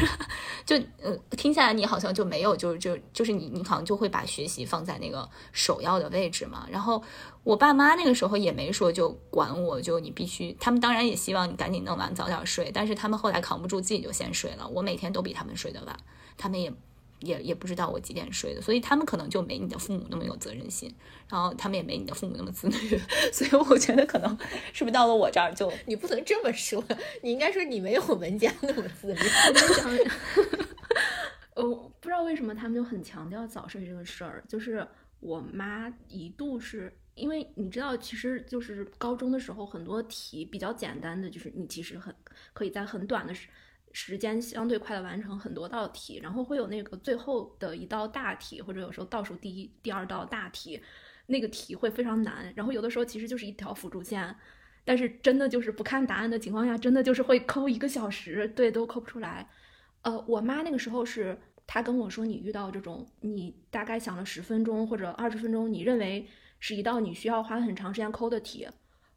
就嗯听下来你好像就没有，就是就就是你你好像就会把学习放在那个首要的位置嘛。然后我爸妈那个时候也没说就管我，就你必须，他们当然也希望你赶紧弄完早点睡，但是他们后来扛不住自己就先睡了。我每天都比他们睡得晚，他们也。也也不知道我几点睡的，所以他们可能就没你的父母那么有责任心，然后他们也没你的父母那么自律，所以我觉得可能是不是到了我这儿就你不能这么说，你应该说你没有文家那么自律。呃，不知道为什么他们就很强调早睡这个事儿，就是我妈一度是因为你知道，其实就是高中的时候很多题比较简单的，就是你其实很可以在很短的时。时间相对快的完成很多道题，然后会有那个最后的一道大题，或者有时候倒数第一、第二道大题，那个题会非常难。然后有的时候其实就是一条辅助线，但是真的就是不看答案的情况下，真的就是会抠一个小时，对，都抠不出来。呃，我妈那个时候是她跟我说，你遇到这种，你大概想了十分钟或者二十分钟，你认为是一道你需要花很长时间抠的题，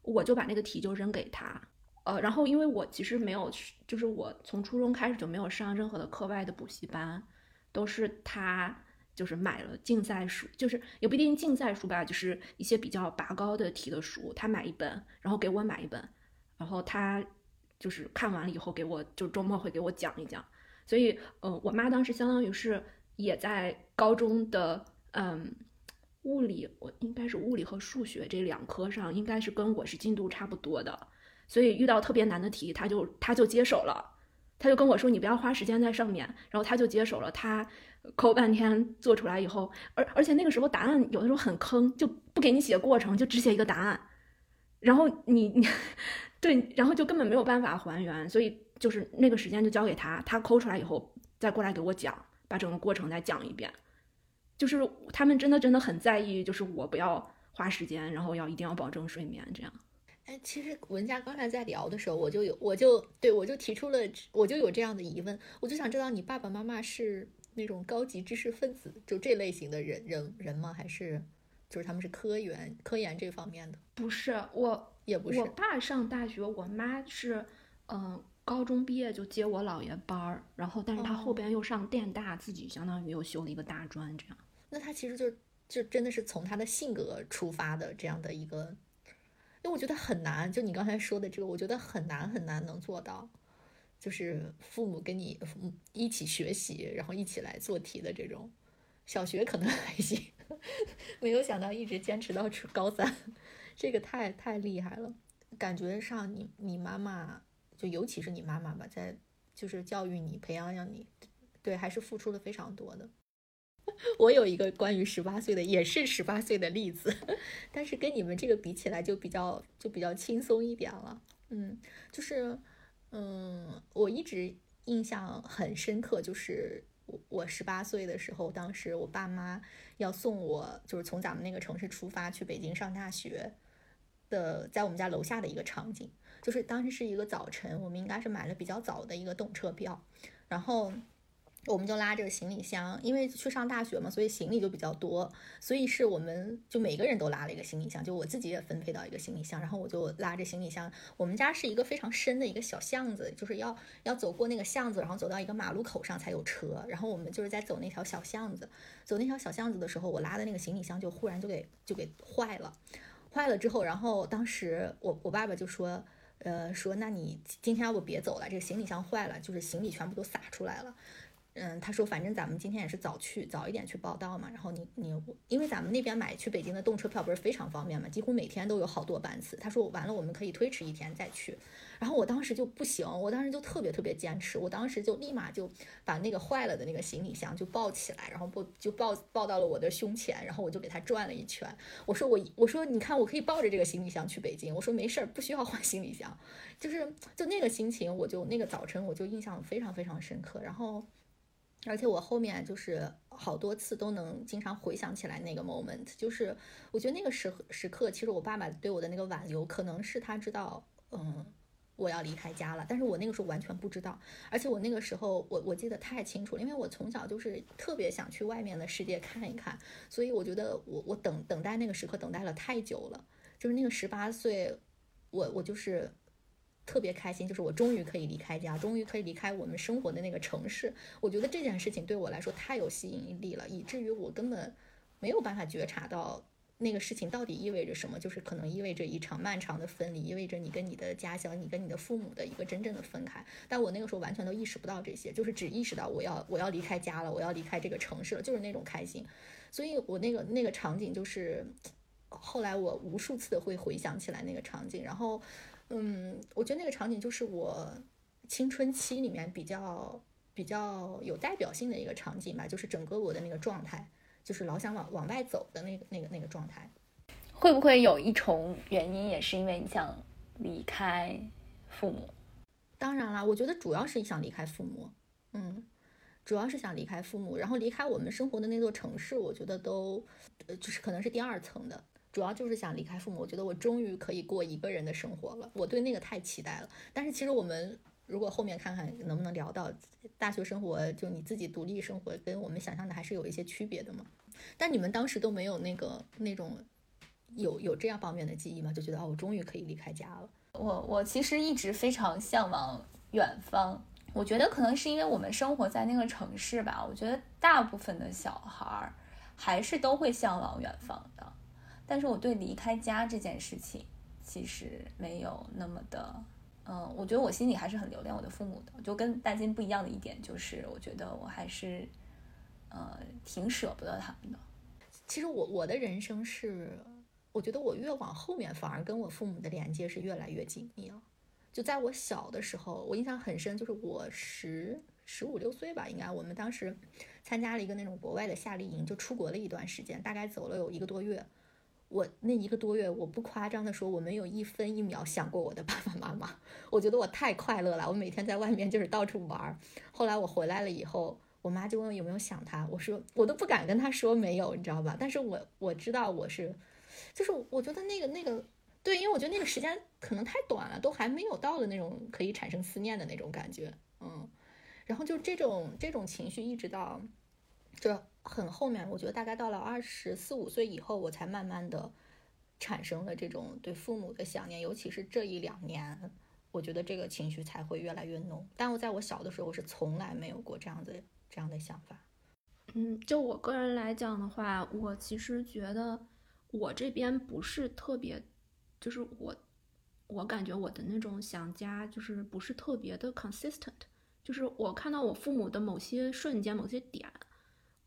我就把那个题就扔给她。呃，然后因为我其实没有，就是我从初中开始就没有上任何的课外的补习班，都是他就是买了竞赛书，就是也不一定竞赛书吧，就是一些比较拔高的题的书，他买一本，然后给我买一本，然后他就是看完了以后给我，就周末会给我讲一讲。所以，呃，我妈当时相当于是也在高中的，嗯，物理，我应该是物理和数学这两科上，应该是跟我是进度差不多的。所以遇到特别难的题，他就他就接手了，他就跟我说：“你不要花时间在上面。”然后他就接手了，他抠半天做出来以后，而而且那个时候答案有的时候很坑，就不给你写过程，就只写一个答案，然后你你对，然后就根本没有办法还原，所以就是那个时间就交给他，他抠出来以后再过来给我讲，把整个过程再讲一遍，就是他们真的真的很在意，就是我不要花时间，然后要一定要保证睡眠这样。哎，其实文佳刚才在聊的时候，我就有，我就对我就提出了，我就有这样的疑问，我就想知道你爸爸妈妈是那种高级知识分子，就这类型的人人人吗？还是就是他们是科研科研这方面的？不是，我也不是。我爸上大学，我妈是嗯，高中毕业就接我姥爷班儿，然后但是他后边又上电大，自己相当于又修了一个大专，这样。那他其实就就真的是从他的性格出发的这样的一个。因为我觉得很难，就你刚才说的这个，我觉得很难很难能做到，就是父母跟你一起学习，然后一起来做题的这种。小学可能还行，没有想到一直坚持到初高三，这个太太厉害了。感觉上你你妈妈，就尤其是你妈妈吧，在就是教育你、培养养你，对，还是付出了非常多的。我有一个关于十八岁的，也是十八岁的例子，但是跟你们这个比起来，就比较就比较轻松一点了。嗯，就是，嗯，我一直印象很深刻，就是我我十八岁的时候，当时我爸妈要送我，就是从咱们那个城市出发去北京上大学的，在我们家楼下的一个场景，就是当时是一个早晨，我们应该是买了比较早的一个动车票，然后。我们就拉着行李箱，因为去上大学嘛，所以行李就比较多，所以是我们就每个人都拉了一个行李箱，就我自己也分配到一个行李箱，然后我就拉着行李箱。我们家是一个非常深的一个小巷子，就是要要走过那个巷子，然后走到一个马路口上才有车，然后我们就是在走那条小巷子，走那条小巷子的时候，我拉的那个行李箱就忽然就给就给坏了，坏了之后，然后当时我我爸爸就说，呃，说那你今天要不别走了，这个行李箱坏了，就是行李全部都洒出来了。嗯，他说反正咱们今天也是早去，早一点去报道嘛。然后你你，因为咱们那边买去北京的动车票不是非常方便嘛，几乎每天都有好多班次。他说完了，我们可以推迟一天再去。然后我当时就不行，我当时就特别特别坚持，我当时就立马就把那个坏了的那个行李箱就抱起来，然后抱就抱抱到了我的胸前，然后我就给他转了一圈。我说我我说你看我可以抱着这个行李箱去北京，我说没事儿，不需要换行李箱。就是就那个心情，我就那个早晨我就印象非常非常深刻。然后。而且我后面就是好多次都能经常回想起来那个 moment，就是我觉得那个时时刻，其实我爸爸对我的那个挽留，可能是他知道，嗯，我要离开家了，但是我那个时候完全不知道，而且我那个时候我我记得太清楚了，因为我从小就是特别想去外面的世界看一看，所以我觉得我我等等待那个时刻等待了太久了，就是那个十八岁，我我就是。特别开心，就是我终于可以离开家，终于可以离开我们生活的那个城市。我觉得这件事情对我来说太有吸引力了，以至于我根本没有办法觉察到那个事情到底意味着什么。就是可能意味着一场漫长的分离，意味着你跟你的家乡、你跟你的父母的一个真正的分开。但我那个时候完全都意识不到这些，就是只意识到我要我要离开家了，我要离开这个城市了，就是那种开心。所以我那个那个场景，就是后来我无数次的会回想起来那个场景，然后。嗯，我觉得那个场景就是我青春期里面比较比较有代表性的一个场景吧，就是整个我的那个状态，就是老想往往外走的那个那个那个状态。会不会有一重原因，也是因为你想离开父母？当然啦，我觉得主要是想离开父母，嗯，主要是想离开父母，然后离开我们生活的那座城市，我觉得都呃就是可能是第二层的。主要就是想离开父母，我觉得我终于可以过一个人的生活了，我对那个太期待了。但是其实我们如果后面看看能不能聊到大学生活，就你自己独立生活，跟我们想象的还是有一些区别的嘛。但你们当时都没有那个那种有有这样方面的记忆吗？就觉得哦，我终于可以离开家了。我我其实一直非常向往远方，我觉得可能是因为我们生活在那个城市吧。我觉得大部分的小孩儿还是都会向往远方的。但是我对离开家这件事情其实没有那么的，嗯，我觉得我心里还是很留恋我的父母的。就跟大金不一样的一点就是，我觉得我还是，呃，挺舍不得他们的。其实我我的人生是，我觉得我越往后面，反而跟我父母的连接是越来越紧密了。就在我小的时候，我印象很深，就是我十十五六岁吧，应该我们当时参加了一个那种国外的夏令营，就出国了一段时间，大概走了有一个多月。我那一个多月，我不夸张的说，我没有一分一秒想过我的爸爸妈妈。我觉得我太快乐了，我每天在外面就是到处玩儿。后来我回来了以后，我妈就问我有没有想他，我说我都不敢跟他说没有，你知道吧？但是我我知道我是，就是我觉得那个那个，对，因为我觉得那个时间可能太短了，都还没有到的那种可以产生思念的那种感觉，嗯。然后就这种这种情绪一直到。就很后面，我觉得大概到了二十四五岁以后，我才慢慢的产生了这种对父母的想念，尤其是这一两年，我觉得这个情绪才会越来越浓。但我在我小的时候我是从来没有过这样子这样的想法。嗯，就我个人来讲的话，我其实觉得我这边不是特别，就是我我感觉我的那种想家就是不是特别的 consistent，就是我看到我父母的某些瞬间、某些点。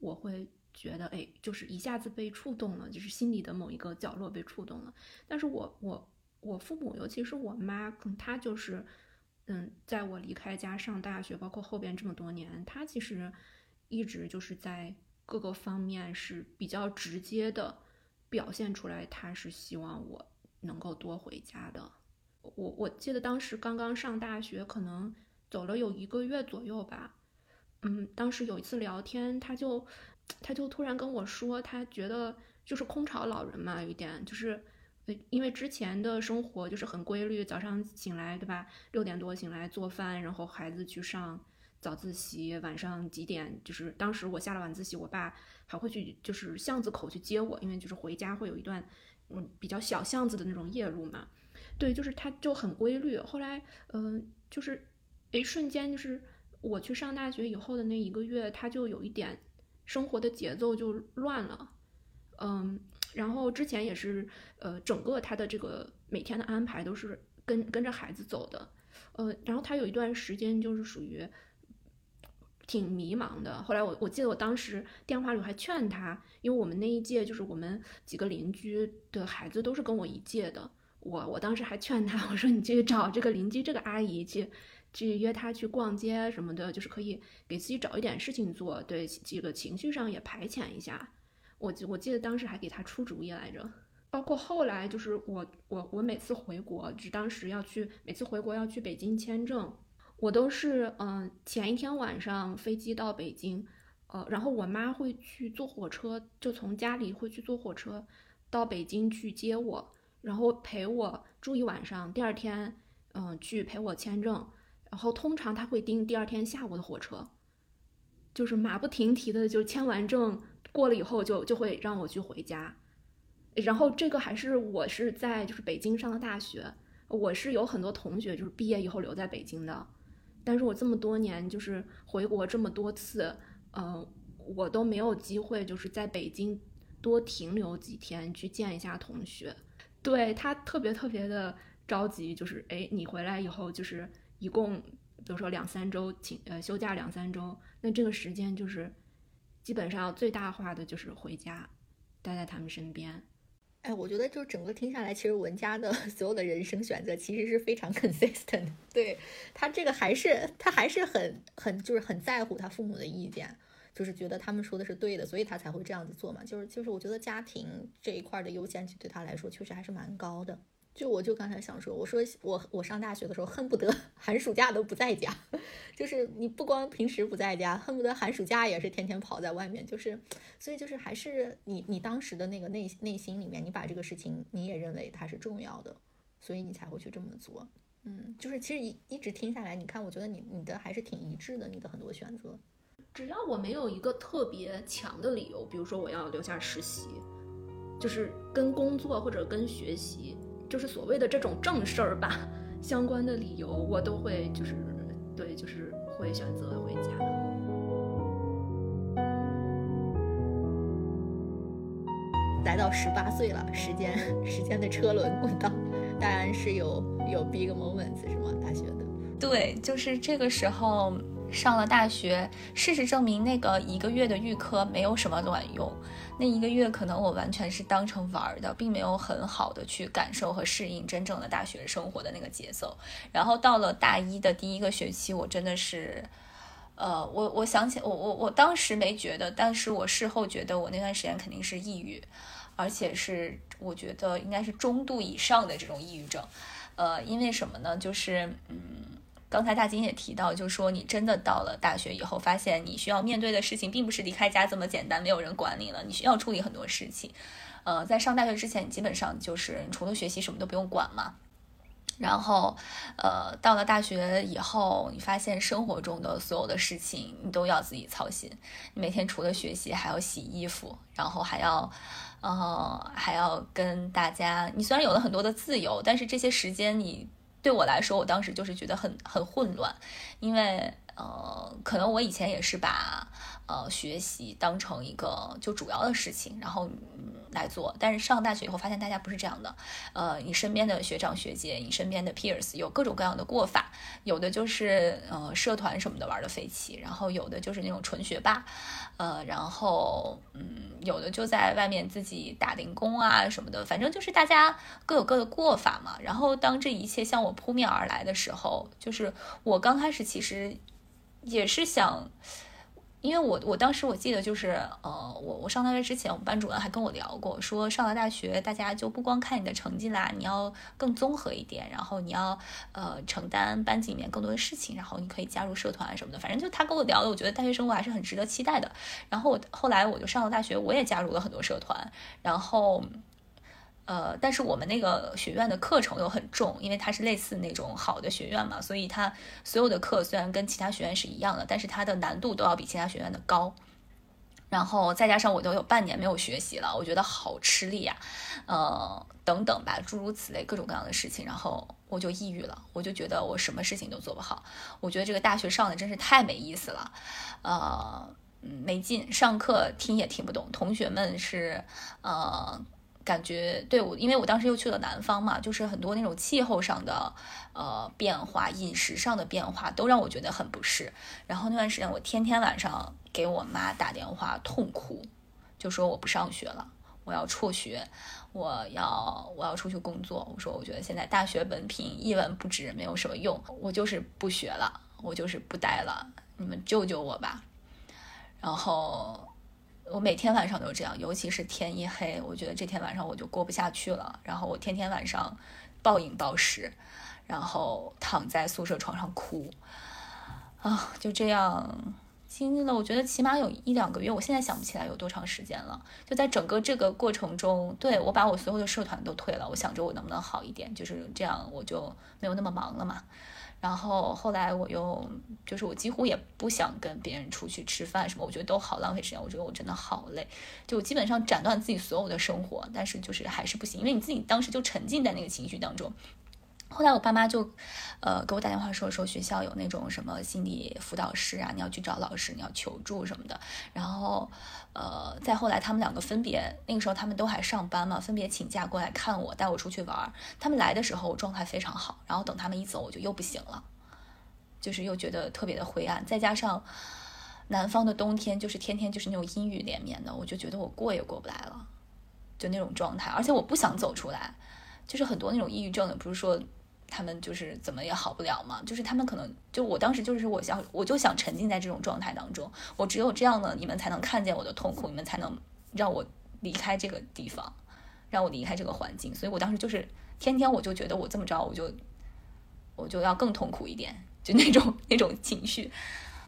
我会觉得，哎，就是一下子被触动了，就是心里的某一个角落被触动了。但是我我我父母，尤其是我妈，她就是，嗯，在我离开家上大学，包括后边这么多年，她其实一直就是在各个方面是比较直接的表现出来，她是希望我能够多回家的。我我记得当时刚刚上大学，可能走了有一个月左右吧。嗯，当时有一次聊天，他就，他就突然跟我说，他觉得就是空巢老人嘛，有点就是，呃因为之前的生活就是很规律，早上醒来，对吧？六点多醒来做饭，然后孩子去上早自习，晚上几点？就是当时我下了晚自习，我爸还会去就是巷子口去接我，因为就是回家会有一段嗯比较小巷子的那种夜路嘛。对，就是他就很规律。后来，嗯，就是，哎，瞬间就是。我去上大学以后的那一个月，他就有一点生活的节奏就乱了，嗯，然后之前也是，呃，整个他的这个每天的安排都是跟跟着孩子走的，呃，然后他有一段时间就是属于挺迷茫的。后来我我记得我当时电话里还劝他，因为我们那一届就是我们几个邻居的孩子都是跟我一届的，我我当时还劝他，我说你去找这个邻居这个阿姨去。去约他去逛街什么的，就是可以给自己找一点事情做，对这个情绪上也排遣一下。我我记得当时还给他出主意来着。包括后来就是我我我每次回国，就当时要去每次回国要去北京签证，我都是嗯前一天晚上飞机到北京，呃，然后我妈会去坐火车，就从家里会去坐火车到北京去接我，然后陪我住一晚上，第二天嗯去陪我签证。然后通常他会订第二天下午的火车，就是马不停蹄的，就签完证过了以后就就会让我去回家。然后这个还是我是在就是北京上的大学，我是有很多同学就是毕业以后留在北京的，但是我这么多年就是回国这么多次，嗯，我都没有机会就是在北京多停留几天去见一下同学。对他特别特别的着急，就是哎，你回来以后就是。一共，比如说两三周请呃休假两三周，那这个时间就是基本上最大化的就是回家，待在他们身边。哎，我觉得就整个听下来，其实文佳的 所有的人生选择其实是非常 consistent。对他这个还是他还是很很就是很在乎他父母的意见，就是觉得他们说的是对的，所以他才会这样子做嘛。就是就是我觉得家庭这一块的优先级对他来说确实还是蛮高的。就我就刚才想说，我说我我上大学的时候恨不得 寒暑假都不在家，就是你不光平时不在家，恨不得寒暑假也是天天跑在外面，就是所以就是还是你你当时的那个内内心里面，你把这个事情你也认为它是重要的，所以你才会去这么做。嗯，就是其实一一直听下来，你看，我觉得你你的还是挺一致的，你的很多选择，只要我没有一个特别强的理由，比如说我要留下实习，就是跟工作或者跟学习。就是所谓的这种正事儿吧，相关的理由我都会就是对，就是会选择回家。来到十八岁了，时间时间的车轮滚到，当然是有有 big moments 是吗？大学的，对，就是这个时候上了大学，事实证明那个一个月的预科没有什么卵用。那一个月可能我完全是当成玩儿的，并没有很好的去感受和适应真正的大学生活的那个节奏。然后到了大一的第一个学期，我真的是，呃，我我想起我我我当时没觉得，但是我事后觉得我那段时间肯定是抑郁，而且是我觉得应该是中度以上的这种抑郁症。呃，因为什么呢？就是嗯。刚才大金也提到，就是说你真的到了大学以后，发现你需要面对的事情并不是离开家这么简单，没有人管你了，你需要处理很多事情。呃，在上大学之前，你基本上就是除了学习什么都不用管嘛。然后，呃，到了大学以后，你发现生活中的所有的事情你都要自己操心。你每天除了学习，还要洗衣服，然后还要，呃，还要跟大家。你虽然有了很多的自由，但是这些时间你。对我来说，我当时就是觉得很很混乱，因为呃，可能我以前也是把呃学习当成一个就主要的事情，然后。嗯来做，但是上大学以后发现大家不是这样的，呃，你身边的学长学姐，你身边的 peers 有各种各样的过法，有的就是呃社团什么的玩的飞起，然后有的就是那种纯学霸，呃，然后嗯，有的就在外面自己打零工啊什么的，反正就是大家各有各的过法嘛。然后当这一切向我扑面而来的时候，就是我刚开始其实也是想。因为我我当时我记得就是，呃，我我上大学之前，我们班主任还跟我聊过，说上了大学，大家就不光看你的成绩啦，你要更综合一点，然后你要呃承担班级里面更多的事情，然后你可以加入社团什么的，反正就他跟我聊的，我觉得大学生活还是很值得期待的。然后我后来我就上了大学，我也加入了很多社团，然后。呃，但是我们那个学院的课程又很重，因为它是类似那种好的学院嘛，所以它所有的课虽然跟其他学院是一样的，但是它的难度都要比其他学院的高。然后再加上我都有半年没有学习了，我觉得好吃力呀，呃，等等吧，诸如此类各种各样的事情，然后我就抑郁了，我就觉得我什么事情都做不好，我觉得这个大学上的真是太没意思了，呃，没劲，上课听也听不懂，同学们是呃。感觉对我，因为我当时又去了南方嘛，就是很多那种气候上的呃变化、饮食上的变化，都让我觉得很不适。然后那段时间，我天天晚上给我妈打电话痛哭，就说我不上学了，我要辍学，我要我要出去工作。我说我觉得现在大学文凭一文不值，没有什么用，我就是不学了，我就是不待了，你们救救我吧。然后。我每天晚上都这样，尤其是天一黑，我觉得这天晚上我就过不下去了。然后我天天晚上暴饮暴食，然后躺在宿舍床上哭，啊，就这样经历了，我觉得起码有一两个月。我现在想不起来有多长时间了。就在整个这个过程中，对我把我所有的社团都退了，我想着我能不能好一点，就是这样，我就没有那么忙了嘛。然后后来我又就是我几乎也不想跟别人出去吃饭什么，我觉得都好浪费时间。我觉得我真的好累，就基本上斩断自己所有的生活，但是就是还是不行，因为你自己当时就沉浸在那个情绪当中。后来我爸妈就，呃，给我打电话说说学校有那种什么心理辅导师啊，你要去找老师，你要求助什么的。然后，呃，再后来他们两个分别，那个时候他们都还上班嘛，分别请假过来看我，带我出去玩。他们来的时候我状态非常好，然后等他们一走我就又不行了，就是又觉得特别的灰暗。再加上南方的冬天就是天天就是那种阴雨连绵的，我就觉得我过也过不来了，就那种状态。而且我不想走出来，就是很多那种抑郁症的，不是说。他们就是怎么也好不了嘛，就是他们可能就我当时就是我想我就想沉浸在这种状态当中，我只有这样呢，你们才能看见我的痛苦，你们才能让我离开这个地方，让我离开这个环境。所以我当时就是天天我就觉得我这么着我就我就要更痛苦一点，就那种那种情绪，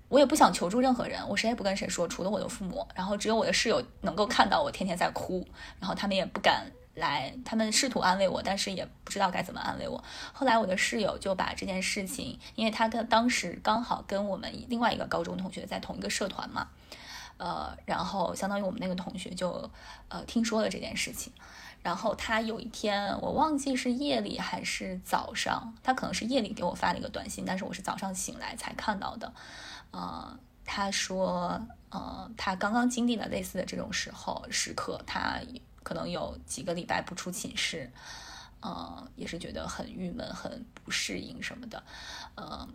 我也不想求助任何人，我谁也不跟谁说，除了我的父母，然后只有我的室友能够看到我天天在哭，然后他们也不敢。来，他们试图安慰我，但是也不知道该怎么安慰我。后来我的室友就把这件事情，因为他跟当时刚好跟我们另外一个高中同学在同一个社团嘛，呃，然后相当于我们那个同学就呃听说了这件事情，然后他有一天我忘记是夜里还是早上，他可能是夜里给我发了一个短信，但是我是早上醒来才看到的，呃，他说，呃，他刚刚经历了类似的这种时候时刻，他。可能有几个礼拜不出寝室，呃，也是觉得很郁闷、很不适应什么的。呃，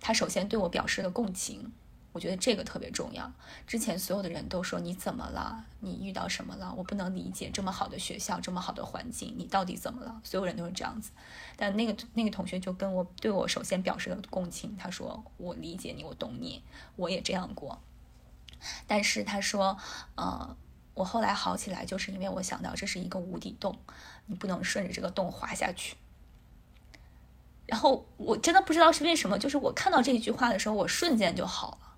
他首先对我表示了共情，我觉得这个特别重要。之前所有的人都说你怎么了？你遇到什么了？我不能理解这么好的学校、这么好的环境，你到底怎么了？所有人都是这样子。但那个那个同学就跟我对我首先表示了共情，他说我理解你，我懂你，我也这样过。但是他说，呃。我后来好起来，就是因为我想到这是一个无底洞，你不能顺着这个洞滑下去。然后我真的不知道是为什么，就是我看到这一句话的时候，我瞬间就好了，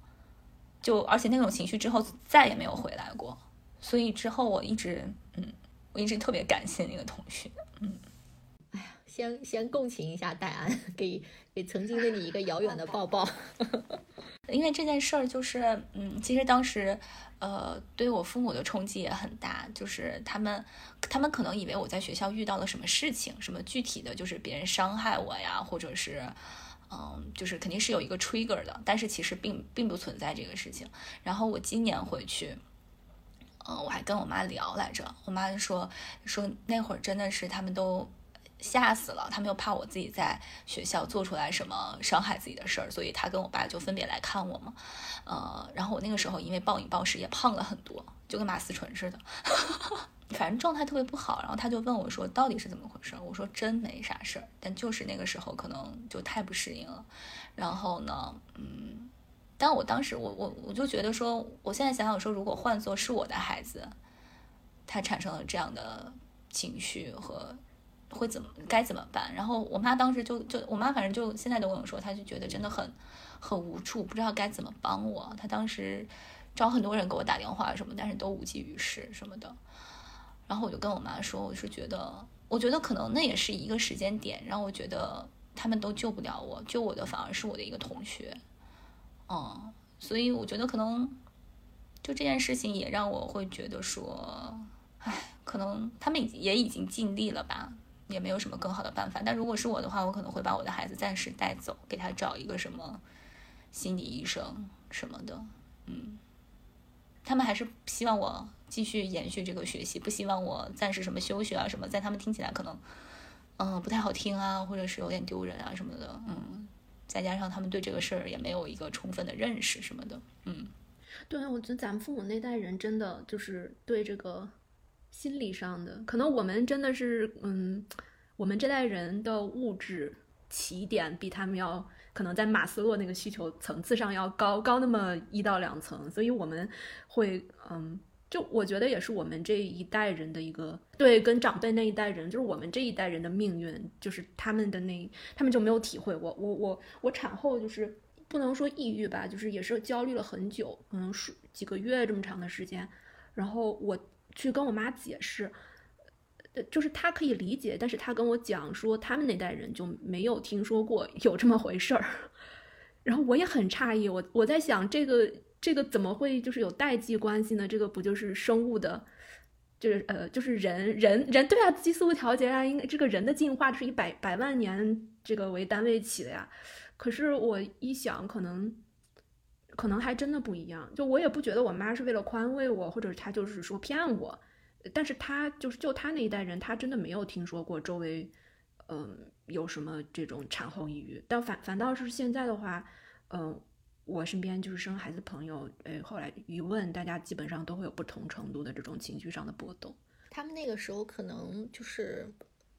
就而且那种情绪之后再也没有回来过。所以之后我一直，嗯，我一直特别感谢那个同学，嗯。先先共情一下戴安，给给曾经的你一个遥远的抱抱。因为这件事儿就是，嗯，其实当时。呃，对我父母的冲击也很大，就是他们，他们可能以为我在学校遇到了什么事情，什么具体的就是别人伤害我呀，或者是，嗯，就是肯定是有一个 trigger 的，但是其实并并不存在这个事情。然后我今年回去，嗯，我还跟我妈聊来着，我妈就说说那会儿真的是他们都。吓死了！他们又怕我自己在学校做出来什么伤害自己的事儿，所以他跟我爸就分别来看我嘛。呃，然后我那个时候因为暴饮暴食也胖了很多，就跟马思纯似的，反正状态特别不好。然后他就问我说：“到底是怎么回事？”我说：“真没啥事儿，但就是那个时候可能就太不适应了。”然后呢，嗯，但我当时我我我就觉得说，我现在想想说，如果换做是我的孩子，他产生了这样的情绪和。会怎么该怎么办？然后我妈当时就就我妈反正就现在都跟我说，她就觉得真的很很无助，不知道该怎么帮我。她当时找很多人给我打电话什么，但是都无济于事什么的。然后我就跟我妈说，我是觉得，我觉得可能那也是一个时间点，让我觉得他们都救不了我，救我的反而是我的一个同学。嗯，所以我觉得可能就这件事情也让我会觉得说，唉，可能他们也已经尽力了吧。也没有什么更好的办法，但如果是我的话，我可能会把我的孩子暂时带走，给他找一个什么心理医生什么的，嗯，他们还是希望我继续延续这个学习，不希望我暂时什么休学啊什么，在他们听起来可能，嗯，不太好听啊，或者是有点丢人啊什么的，嗯，再加上他们对这个事儿也没有一个充分的认识什么的，嗯，对，我觉得咱们父母那代人真的就是对这个心理上的，可能我们真的是，嗯，我们这代人的物质起点比他们要。可能在马斯洛那个需求层次上要高高那么一到两层，所以我们会，嗯，就我觉得也是我们这一代人的一个对跟长辈那一代人，就是我们这一代人的命运，就是他们的那他们就没有体会过。我我我产后就是不能说抑郁吧，就是也是焦虑了很久，可能是几个月这么长的时间，然后我去跟我妈解释。就是她可以理解，但是她跟我讲说，他们那代人就没有听说过有这么回事儿，然后我也很诧异，我我在想这个这个怎么会就是有代际关系呢？这个不就是生物的，就是呃就是人人人对啊，激素调节啊，应该这个人的进化是以百百万年这个为单位起的呀。可是我一想，可能可能还真的不一样，就我也不觉得我妈是为了宽慰我，或者她就是说骗我。但是她就是就她那一代人，她真的没有听说过周围，嗯，有什么这种产后抑郁。但反反倒是现在的话，嗯，我身边就是生孩子朋友，哎，后来一问，大家基本上都会有不同程度的这种情绪上的波动。他们那个时候可能就是，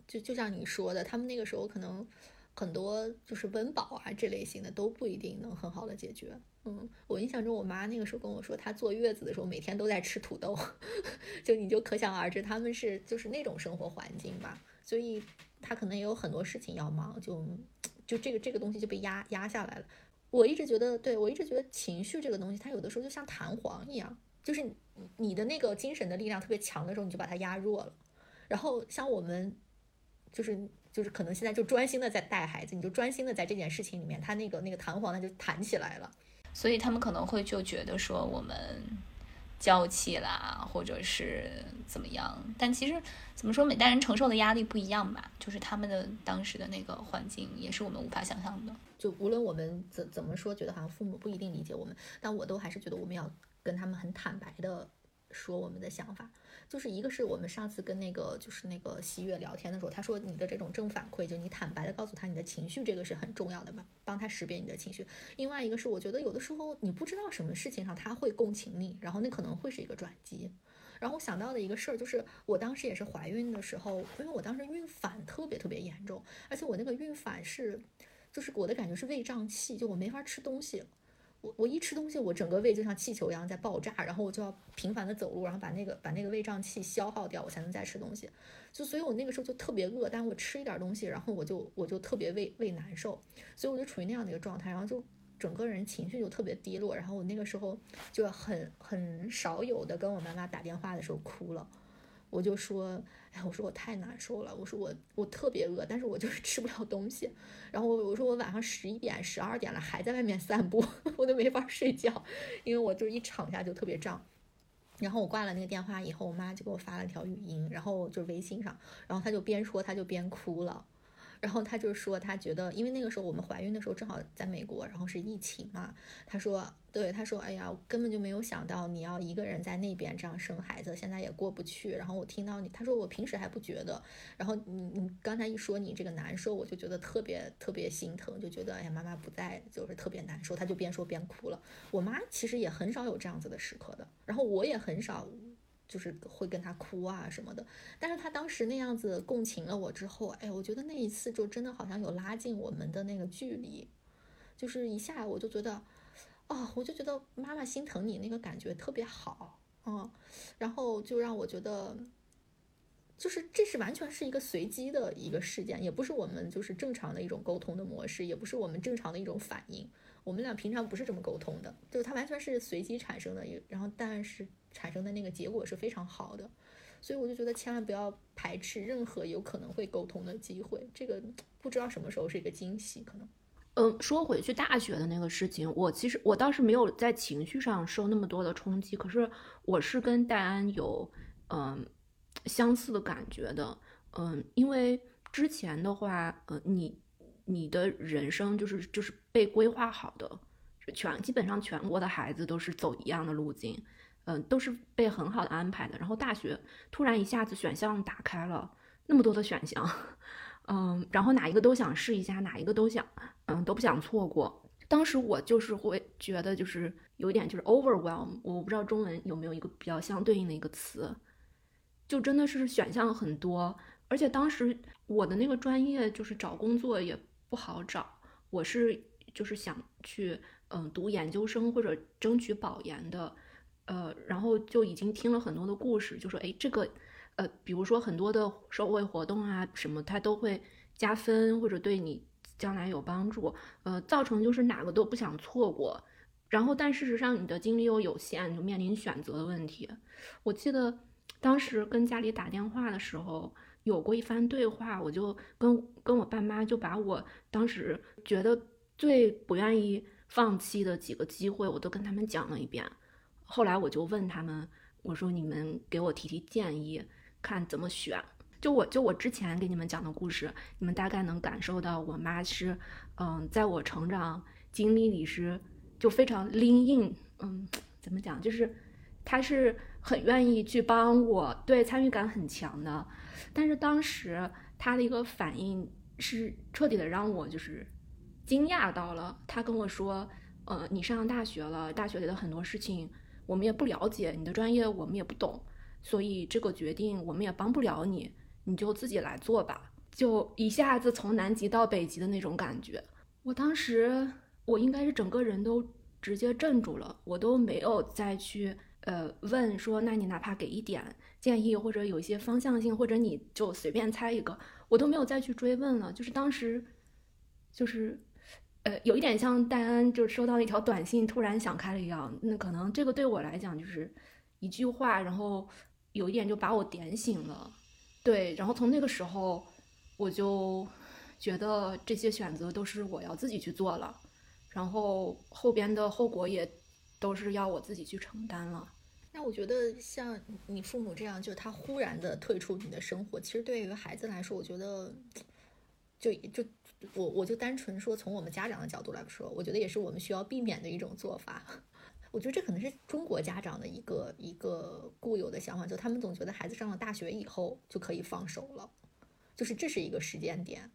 就就像你说的，他们那个时候可能很多就是温饱啊这类型的都不一定能很好的解决。嗯，我印象中，我妈那个时候跟我说，她坐月子的时候每天都在吃土豆，就你就可想而知，他们是就是那种生活环境吧，所以她可能也有很多事情要忙，就就这个这个东西就被压压下来了。我一直觉得，对我一直觉得情绪这个东西，它有的时候就像弹簧一样，就是你的那个精神的力量特别强的时候，你就把它压弱了。然后像我们，就是就是可能现在就专心的在带孩子，你就专心的在这件事情里面，它那个那个弹簧它就弹起来了。所以他们可能会就觉得说我们娇气啦，或者是怎么样？但其实怎么说，每代人承受的压力不一样吧。就是他们的当时的那个环境，也是我们无法想象的。就无论我们怎怎么说，觉得好像父母不一定理解我们，但我都还是觉得我们要跟他们很坦白的说我们的想法。就是一个是我们上次跟那个就是那个喜悦聊天的时候，他说你的这种正反馈，就你坦白的告诉他你的情绪，这个是很重要的嘛，帮他识别你的情绪。另外一个是我觉得有的时候你不知道什么事情上他会共情你，然后那可能会是一个转机。然后我想到的一个事儿就是，我当时也是怀孕的时候，因为我当时孕反特别特别严重，而且我那个孕反是，就是我的感觉是胃胀气，就我没法吃东西。我我一吃东西，我整个胃就像气球一样在爆炸，然后我就要频繁的走路，然后把那个把那个胃胀气消耗掉，我才能再吃东西。就所以，我那个时候就特别饿，但我吃一点东西，然后我就我就特别胃胃难受，所以我就处于那样的一个状态，然后就整个人情绪就特别低落，然后我那个时候就很很少有的跟我妈妈打电话的时候哭了，我就说。哎，我说我太难受了，我说我我特别饿，但是我就是吃不了东西。然后我我说我晚上十一点、十二点了还在外面散步，我都没法睡觉，因为我就一躺下就特别胀。然后我挂了那个电话以后，我妈就给我发了条语音，然后就微信上，然后她就边说她就边哭了。然后他就说，他觉得，因为那个时候我们怀孕的时候正好在美国，然后是疫情嘛。他说，对，他说，哎呀，根本就没有想到你要一个人在那边这样生孩子，现在也过不去。然后我听到你，他说我平时还不觉得，然后你你刚才一说你这个难受，我就觉得特别特别心疼，就觉得哎呀，妈妈不在就是特别难受。他就边说边哭了。我妈其实也很少有这样子的时刻的，然后我也很少。就是会跟他哭啊什么的，但是他当时那样子共情了我之后，哎，我觉得那一次就真的好像有拉近我们的那个距离，就是一下我就觉得，哦，我就觉得妈妈心疼你那个感觉特别好，嗯，然后就让我觉得，就是这是完全是一个随机的一个事件，也不是我们就是正常的一种沟通的模式，也不是我们正常的一种反应，我们俩平常不是这么沟通的，就是它完全是随机产生的，然后但是。产生的那个结果是非常好的，所以我就觉得千万不要排斥任何有可能会沟通的机会。这个不知道什么时候是一个惊喜，可能。嗯，说回去大学的那个事情，我其实我倒是没有在情绪上受那么多的冲击，可是我是跟戴安有嗯相似的感觉的，嗯，因为之前的话，呃，你你的人生就是就是被规划好的，全基本上全国的孩子都是走一样的路径。嗯，都是被很好的安排的。然后大学突然一下子选项打开了，那么多的选项，嗯，然后哪一个都想试一下，哪一个都想，嗯，都不想错过。当时我就是会觉得，就是有点就是 overwhelm，我不知道中文有没有一个比较相对应的一个词，就真的是选项很多，而且当时我的那个专业就是找工作也不好找，我是就是想去嗯读研究生或者争取保研的，呃，然后就已经听了很多的故事，就说哎这个呃比如说很多的社会活动啊什么，它都会加分或者对你。将来有帮助，呃，造成就是哪个都不想错过，然后但事实上你的精力又有限，就面临选择的问题。我记得当时跟家里打电话的时候有过一番对话，我就跟跟我爸妈就把我当时觉得最不愿意放弃的几个机会，我都跟他们讲了一遍。后来我就问他们，我说你们给我提提建议，看怎么选。就我就我之前给你们讲的故事，你们大概能感受到我妈是，嗯，在我成长经历里是就非常 lean in，嗯，怎么讲，就是她是很愿意去帮我，对参与感很强的。但是当时她的一个反应是彻底的让我就是惊讶到了。她跟我说，呃，你上大学了，大学里的很多事情我们也不了解，你的专业我们也不懂，所以这个决定我们也帮不了你。你就自己来做吧，就一下子从南极到北极的那种感觉。我当时，我应该是整个人都直接镇住了，我都没有再去呃问说，那你哪怕给一点建议，或者有一些方向性，或者你就随便猜一个，我都没有再去追问了。就是当时，就是呃有一点像戴安就收到一条短信，突然想开了一样。那可能这个对我来讲就是一句话，然后有一点就把我点醒了。对，然后从那个时候，我就觉得这些选择都是我要自己去做了，然后后边的后果也都是要我自己去承担了。那我觉得像你父母这样，就他忽然的退出你的生活，其实对于孩子来说，我觉得就就我我就单纯说从我们家长的角度来说，我觉得也是我们需要避免的一种做法。我觉得这可能是中国家长的一个一个固有的想法，就他们总觉得孩子上了大学以后就可以放手了，就是这是一个时间点。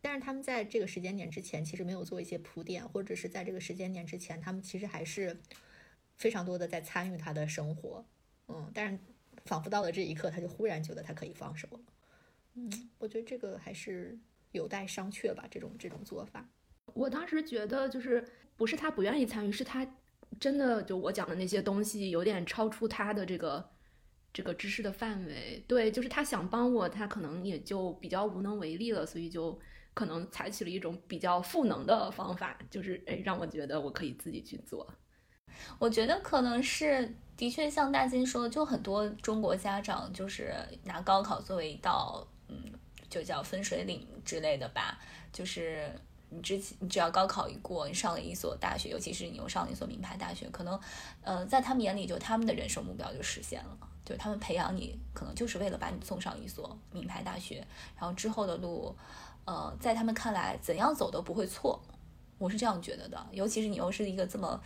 但是他们在这个时间点之前，其实没有做一些铺垫，或者是在这个时间点之前，他们其实还是非常多的在参与他的生活。嗯，但是仿佛到了这一刻，他就忽然觉得他可以放手了。嗯，我觉得这个还是有待商榷吧。这种这种做法，我当时觉得就是不是他不愿意参与，是他。真的，就我讲的那些东西，有点超出他的这个这个知识的范围。对，就是他想帮我，他可能也就比较无能为力了，所以就可能采取了一种比较赋能的方法，就是哎，让我觉得我可以自己去做。我觉得可能是的确像大金说的，就很多中国家长就是拿高考作为一道，嗯，就叫分水岭之类的吧，就是。你之前，你只要高考一过，你上了一所大学，尤其是你又上了一所名牌大学，可能，呃，在他们眼里，就他们的人生目标就实现了，就他们培养你，可能就是为了把你送上一所名牌大学，然后之后的路，呃，在他们看来，怎样走都不会错，我是这样觉得的。尤其是你又是一个这么，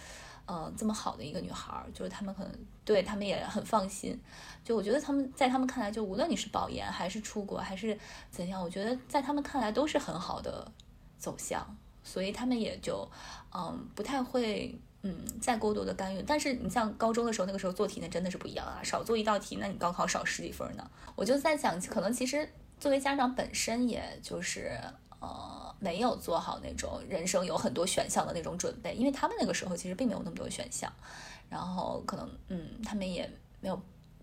呃，这么好的一个女孩儿，就是他们可能对他们也很放心。就我觉得他们在他们看来，就无论你是保研还是出国还是怎样，我觉得在他们看来都是很好的。走向，所以他们也就，嗯，不太会，嗯，再过多的干预。但是你像高中的时候，那个时候做题那真的是不一样啊，少做一道题，那你高考少十几分呢。我就在想，可能其实作为家长本身，也就是，呃，没有做好那种人生有很多选项的那种准备，因为他们那个时候其实并没有那么多选项，然后可能，嗯，他们也没有，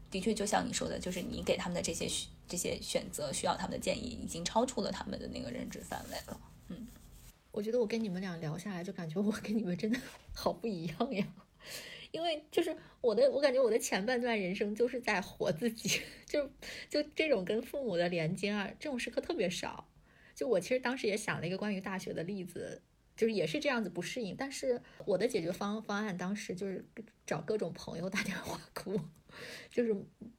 的确就像你说的，就是你给他们的这些这些选择，需要他们的建议，已经超出了他们的那个认知范围了。嗯，我觉得我跟你们俩聊下来，就感觉我跟你们真的好不一样呀。因为就是我的，我感觉我的前半段人生就是在活自己，就就这种跟父母的连接啊，这种时刻特别少。就我其实当时也想了一个关于大学的例子，就是也是这样子不适应，但是我的解决方方案当时就是找各种朋友 打电话哭，就是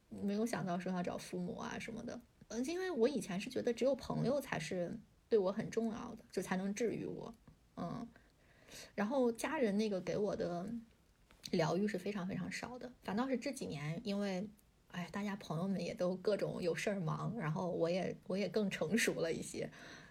没有想到说要找父母啊什么的。嗯，因为我以前是觉得只有朋友才是。对我很重要的，就才能治愈我，嗯，然后家人那个给我的疗愈是非常非常少的。反倒是这几年，因为哎，大家朋友们也都各种有事儿忙，然后我也我也更成熟了一些，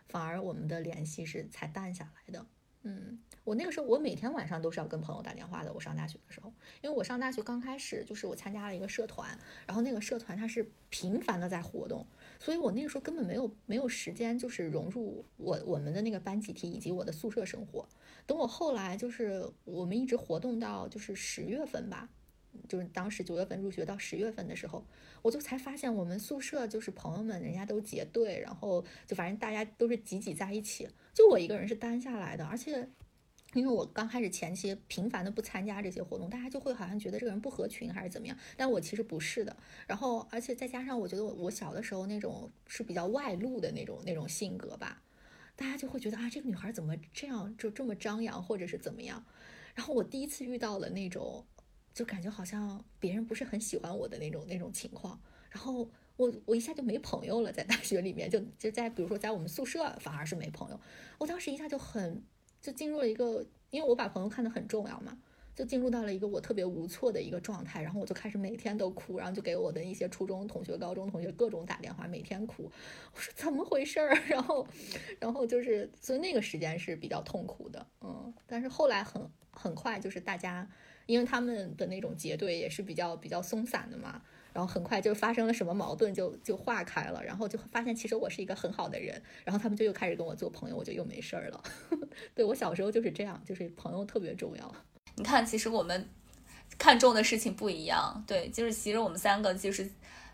反而我们的联系是才淡下来的。嗯，我那个时候我每天晚上都是要跟朋友打电话的。我上大学的时候，因为我上大学刚开始就是我参加了一个社团，然后那个社团它是频繁的在活动，所以我那个时候根本没有没有时间就是融入我我们的那个班集体以及我的宿舍生活。等我后来就是我们一直活动到就是十月份吧，就是当时九月份入学到十月份的时候，我就才发现我们宿舍就是朋友们人家都结队，然后就反正大家都是挤挤在一起。就我一个人是单下来的，而且因为我刚开始前期频繁的不参加这些活动，大家就会好像觉得这个人不合群还是怎么样，但我其实不是的。然后，而且再加上我觉得我小的时候那种是比较外露的那种那种性格吧，大家就会觉得啊，这个女孩怎么这样就这么张扬，或者是怎么样。然后我第一次遇到了那种，就感觉好像别人不是很喜欢我的那种那种情况，然后。我我一下就没朋友了，在大学里面就就在比如说在我们宿舍反而是没朋友，我当时一下就很就进入了一个，因为我把朋友看得很重要嘛，就进入到了一个我特别无措的一个状态，然后我就开始每天都哭，然后就给我的一些初中同学、高中同学各种打电话，每天哭，我说怎么回事儿？然后然后就是所以那个时间是比较痛苦的，嗯，但是后来很很快就是大家因为他们的那种结对也是比较比较松散的嘛。然后很快就发生了什么矛盾，就就化开了，然后就发现其实我是一个很好的人，然后他们就又开始跟我做朋友，我就又没事儿了。对我小时候就是这样，就是朋友特别重要。你看，其实我们看重的事情不一样。对，就是其实我们三个就是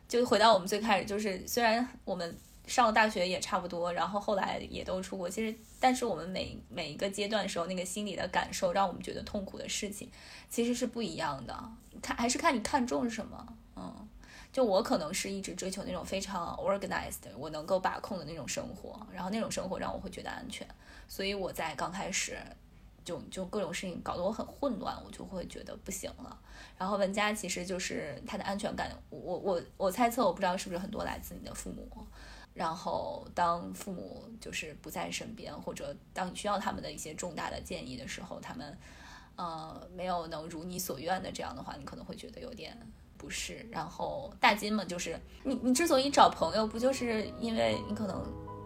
就回到我们最开始，就是虽然我们上了大学也差不多，然后后来也都出国，其实但是我们每每一个阶段的时候，那个心理的感受，让我们觉得痛苦的事情其实是不一样的。看还是看你看重什么。嗯，就我可能是一直追求那种非常 organized，我能够把控的那种生活，然后那种生活让我会觉得安全，所以我在刚开始就就各种事情搞得我很混乱，我就会觉得不行了。然后文佳其实就是他的安全感，我我我猜测，我不知道是不是很多来自你的父母。然后当父母就是不在身边，或者当你需要他们的一些重大的建议的时候，他们呃没有能如你所愿的这样的话，你可能会觉得有点。不适，然后大金嘛，就是你，你之所以找朋友，不就是因为你可能，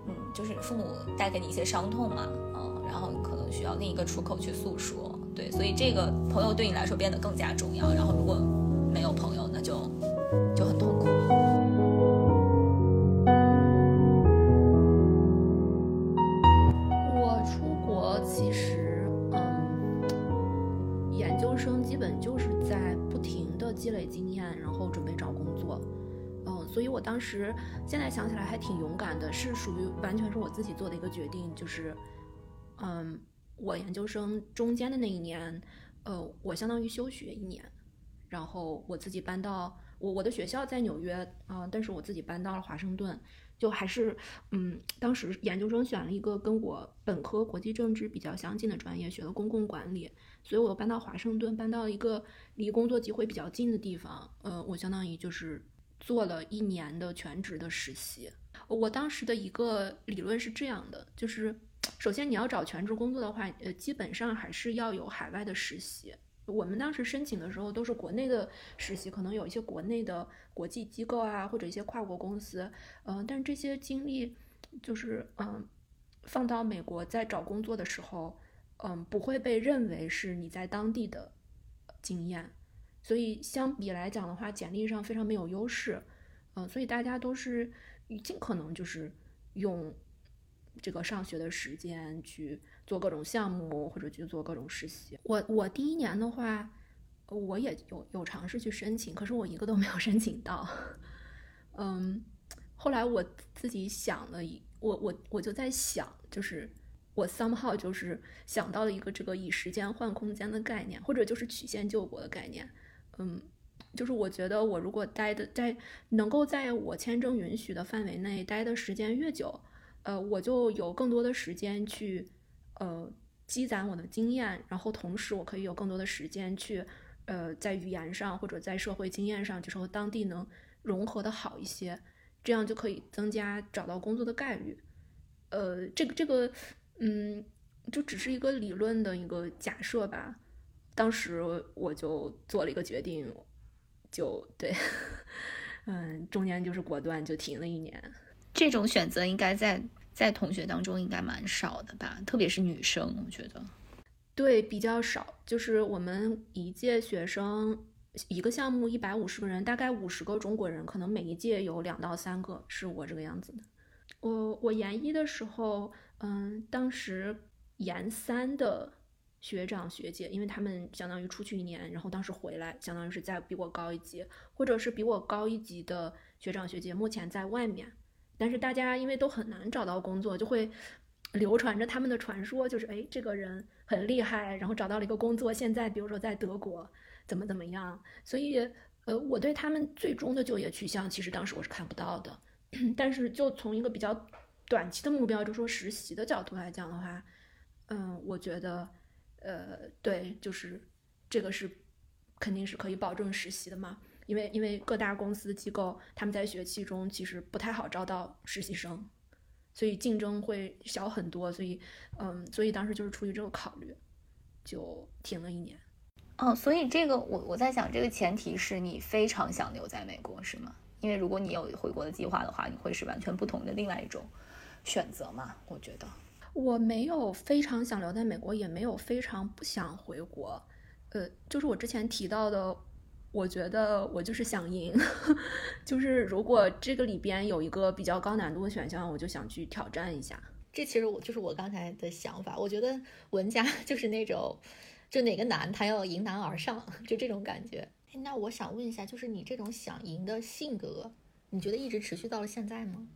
嗯，就是父母带给你一些伤痛嘛，嗯，然后可能需要另一个出口去诉说，对，所以这个朋友对你来说变得更加重要。然后如果没有朋友，那就就很然后准备找工作，嗯，所以我当时现在想起来还挺勇敢的，是属于完全是我自己做的一个决定，就是，嗯，我研究生中间的那一年，呃，我相当于休学一年，然后我自己搬到我我的学校在纽约啊，但是我自己搬到了华盛顿。就还是，嗯，当时研究生选了一个跟我本科国际政治比较相近的专业，学了公共管理，所以我搬到华盛顿，搬到一个离工作机会比较近的地方。呃，我相当于就是做了一年的全职的实习。我当时的一个理论是这样的，就是首先你要找全职工作的话，呃，基本上还是要有海外的实习。我们当时申请的时候都是国内的实习，可能有一些国内的国际机构啊，或者一些跨国公司，嗯，但是这些经历就是嗯，放到美国在找工作的时候，嗯，不会被认为是你在当地的经验，所以相比来讲的话，简历上非常没有优势，嗯，所以大家都是尽可能就是用这个上学的时间去。做各种项目或者去做各种实习。我我第一年的话，我也有有尝试去申请，可是我一个都没有申请到。嗯，后来我自己想了一，我我我就在想，就是我 somehow 就是想到了一个这个以时间换空间的概念，或者就是曲线救国的概念。嗯，就是我觉得我如果待的在能够在我签证允许的范围内待的时间越久，呃，我就有更多的时间去。呃，积攒我的经验，然后同时我可以有更多的时间去，呃，在语言上或者在社会经验上，就是和当地能融合的好一些，这样就可以增加找到工作的概率。呃，这个这个，嗯，就只是一个理论的一个假设吧。当时我就做了一个决定，就对，嗯，中间就是果断就停了一年。这种选择应该在在同学当中应该蛮少的吧，特别是女生，我觉得。对，比较少。就是我们一届学生一个项目一百五十个人，大概五十个中国人，可能每一届有两到三个是我这个样子的。我我研一的时候，嗯，当时研三的学长学姐，因为他们相当于出去一年，然后当时回来，相当于是在比我高一级，或者是比我高一级的学长学姐，目前在外面。但是大家因为都很难找到工作，就会流传着他们的传说，就是哎，这个人很厉害，然后找到了一个工作，现在比如说在德国怎么怎么样。所以，呃，我对他们最终的就业去向，其实当时我是看不到的。但是就从一个比较短期的目标，就说实习的角度来讲的话，嗯，我觉得，呃，对，就是这个是肯定是可以保证实习的嘛。因为因为各大公司机构他们在学期中其实不太好招到实习生，所以竞争会小很多，所以嗯，所以当时就是出于这个考虑，就停了一年。哦，所以这个我我在想，这个前提是你非常想留在美国是吗？因为如果你有回国的计划的话，你会是完全不同的另外一种选择嘛？我觉得我没有非常想留在美国，也没有非常不想回国。呃，就是我之前提到的。我觉得我就是想赢，就是如果这个里边有一个比较高难度的选项，我就想去挑战一下。这其实我就是我刚才的想法。我觉得文佳 就是那种，就哪个难他要迎难而上，就这种感觉。那我想问一下，就是你这种想赢的性格，你觉得一直持续到了现在吗？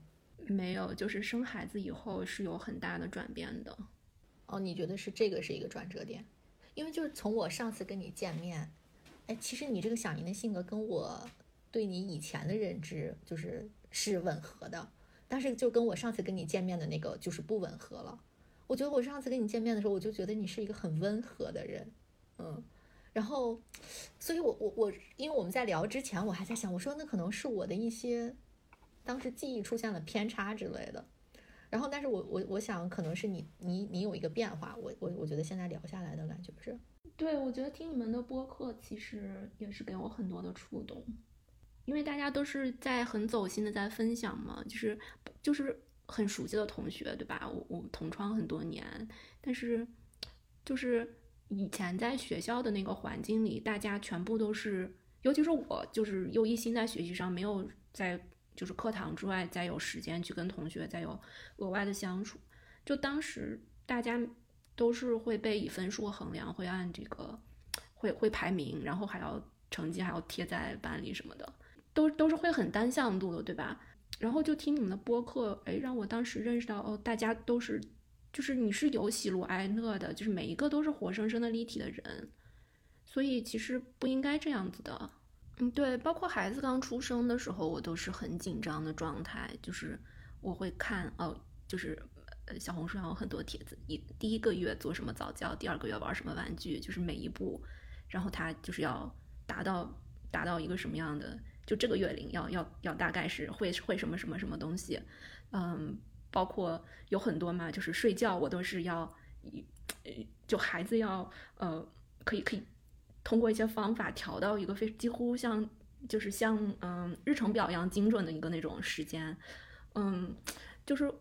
没有，就是生孩子以后是有很大的转变的。哦，你觉得是这个是一个转折点？因为就是从我上次跟你见面。哎，其实你这个想赢的性格跟我对你以前的认知就是是吻合的，但是就跟我上次跟你见面的那个就是不吻合了。我觉得我上次跟你见面的时候，我就觉得你是一个很温和的人，嗯，然后，所以我我我，因为我们在聊之前，我还在想，我说那可能是我的一些当时记忆出现了偏差之类的，然后，但是我我我想可能是你你你有一个变化，我我我觉得现在聊下来的感觉是。对，我觉得听你们的播客其实也是给我很多的触动，因为大家都是在很走心的在分享嘛，就是就是很熟悉的同学，对吧？我我同窗很多年，但是就是以前在学校的那个环境里，大家全部都是，尤其是我，就是又一心在学习上，没有在就是课堂之外再有时间去跟同学再有额外的相处，就当时大家。都是会被以分数衡量，会按这个会会排名，然后还要成绩还要贴在班里什么的，都都是会很单向度的，对吧？然后就听你们的播客，哎，让我当时认识到，哦，大家都是，就是你是有喜怒哀乐的，就是每一个都是活生生的立体的人，所以其实不应该这样子的。嗯，对，包括孩子刚出生的时候，我都是很紧张的状态，就是我会看，哦，就是。呃，小红书上有很多帖子，一第一个月做什么早教，第二个月玩什么玩具，就是每一步，然后他就是要达到达到一个什么样的，就这个月龄要要要大概是会会什么什么什么东西，嗯，包括有很多嘛，就是睡觉我都是要，就孩子要呃可以可以通过一些方法调到一个非几乎像就是像嗯日程表一样精准的一个那种时间，嗯，就是。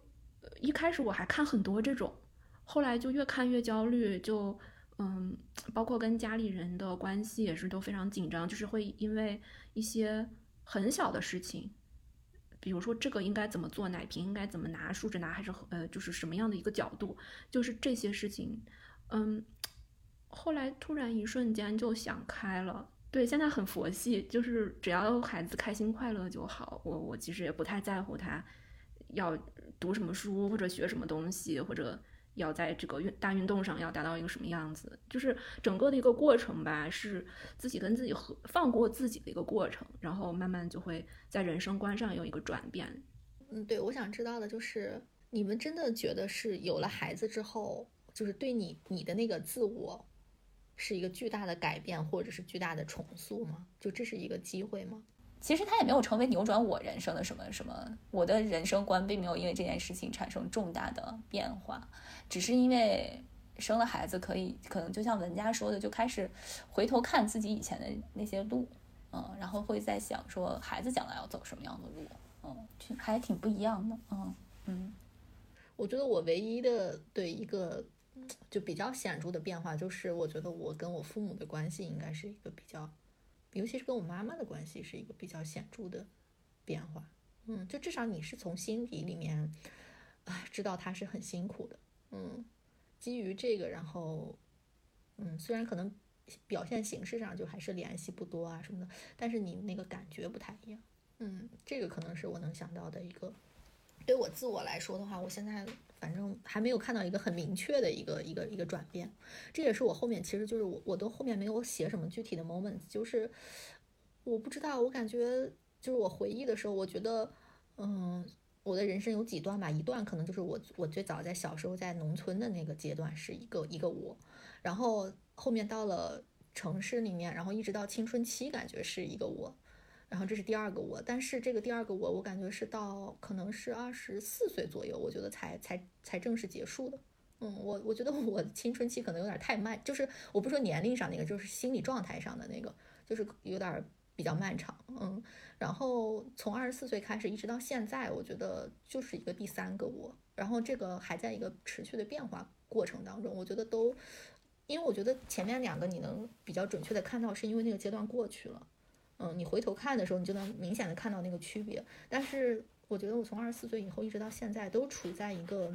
一开始我还看很多这种，后来就越看越焦虑，就嗯，包括跟家里人的关系也是都非常紧张，就是会因为一些很小的事情，比如说这个应该怎么做，奶瓶应该怎么拿，竖着拿还是呃，就是什么样的一个角度，就是这些事情，嗯，后来突然一瞬间就想开了，对，现在很佛系，就是只要孩子开心快乐就好，我我其实也不太在乎他要。读什么书或者学什么东西，或者要在这个运大运动上要达到一个什么样子，就是整个的一个过程吧，是自己跟自己和放过自己的一个过程，然后慢慢就会在人生观上有一个转变。嗯，对，我想知道的就是，你们真的觉得是有了孩子之后，就是对你你的那个自我是一个巨大的改变，或者是巨大的重塑吗？就这是一个机会吗？其实它也没有成为扭转我人生的什么什么，我的人生观并没有因为这件事情产生重大的变化，只是因为生了孩子，可以可能就像文佳说的，就开始回头看自己以前的那些路，嗯，然后会在想说孩子将来要走什么样的路，嗯，还挺不一样的，嗯嗯。我觉得我唯一的对一个就比较显著的变化，就是我觉得我跟我父母的关系应该是一个比较，尤其是跟我妈妈的关系是一个比较显著的变化。嗯，就至少你是从心底里面，啊，知道他是很辛苦的。嗯，基于这个，然后，嗯，虽然可能表现形式上就还是联系不多啊什么的，但是你那个感觉不太一样。嗯，这个可能是我能想到的一个。对我自我来说的话，我现在反正还没有看到一个很明确的一个一个一个转变。这也是我后面其实就是我我都后面没有写什么具体的 moments，就是我不知道，我感觉。就是我回忆的时候，我觉得，嗯，我的人生有几段吧，一段可能就是我我最早在小时候在农村的那个阶段是一个一个我，然后后面到了城市里面，然后一直到青春期，感觉是一个我，然后这是第二个我，但是这个第二个我，我感觉是到可能是二十四岁左右，我觉得才才才正式结束的。嗯，我我觉得我青春期可能有点太慢，就是我不说年龄上那个，就是心理状态上的那个，就是有点比较漫长。嗯。然后从二十四岁开始一直到现在，我觉得就是一个第三个我。然后这个还在一个持续的变化过程当中，我觉得都，因为我觉得前面两个你能比较准确的看到，是因为那个阶段过去了。嗯，你回头看的时候，你就能明显的看到那个区别。但是我觉得我从二十四岁以后一直到现在，都处在一个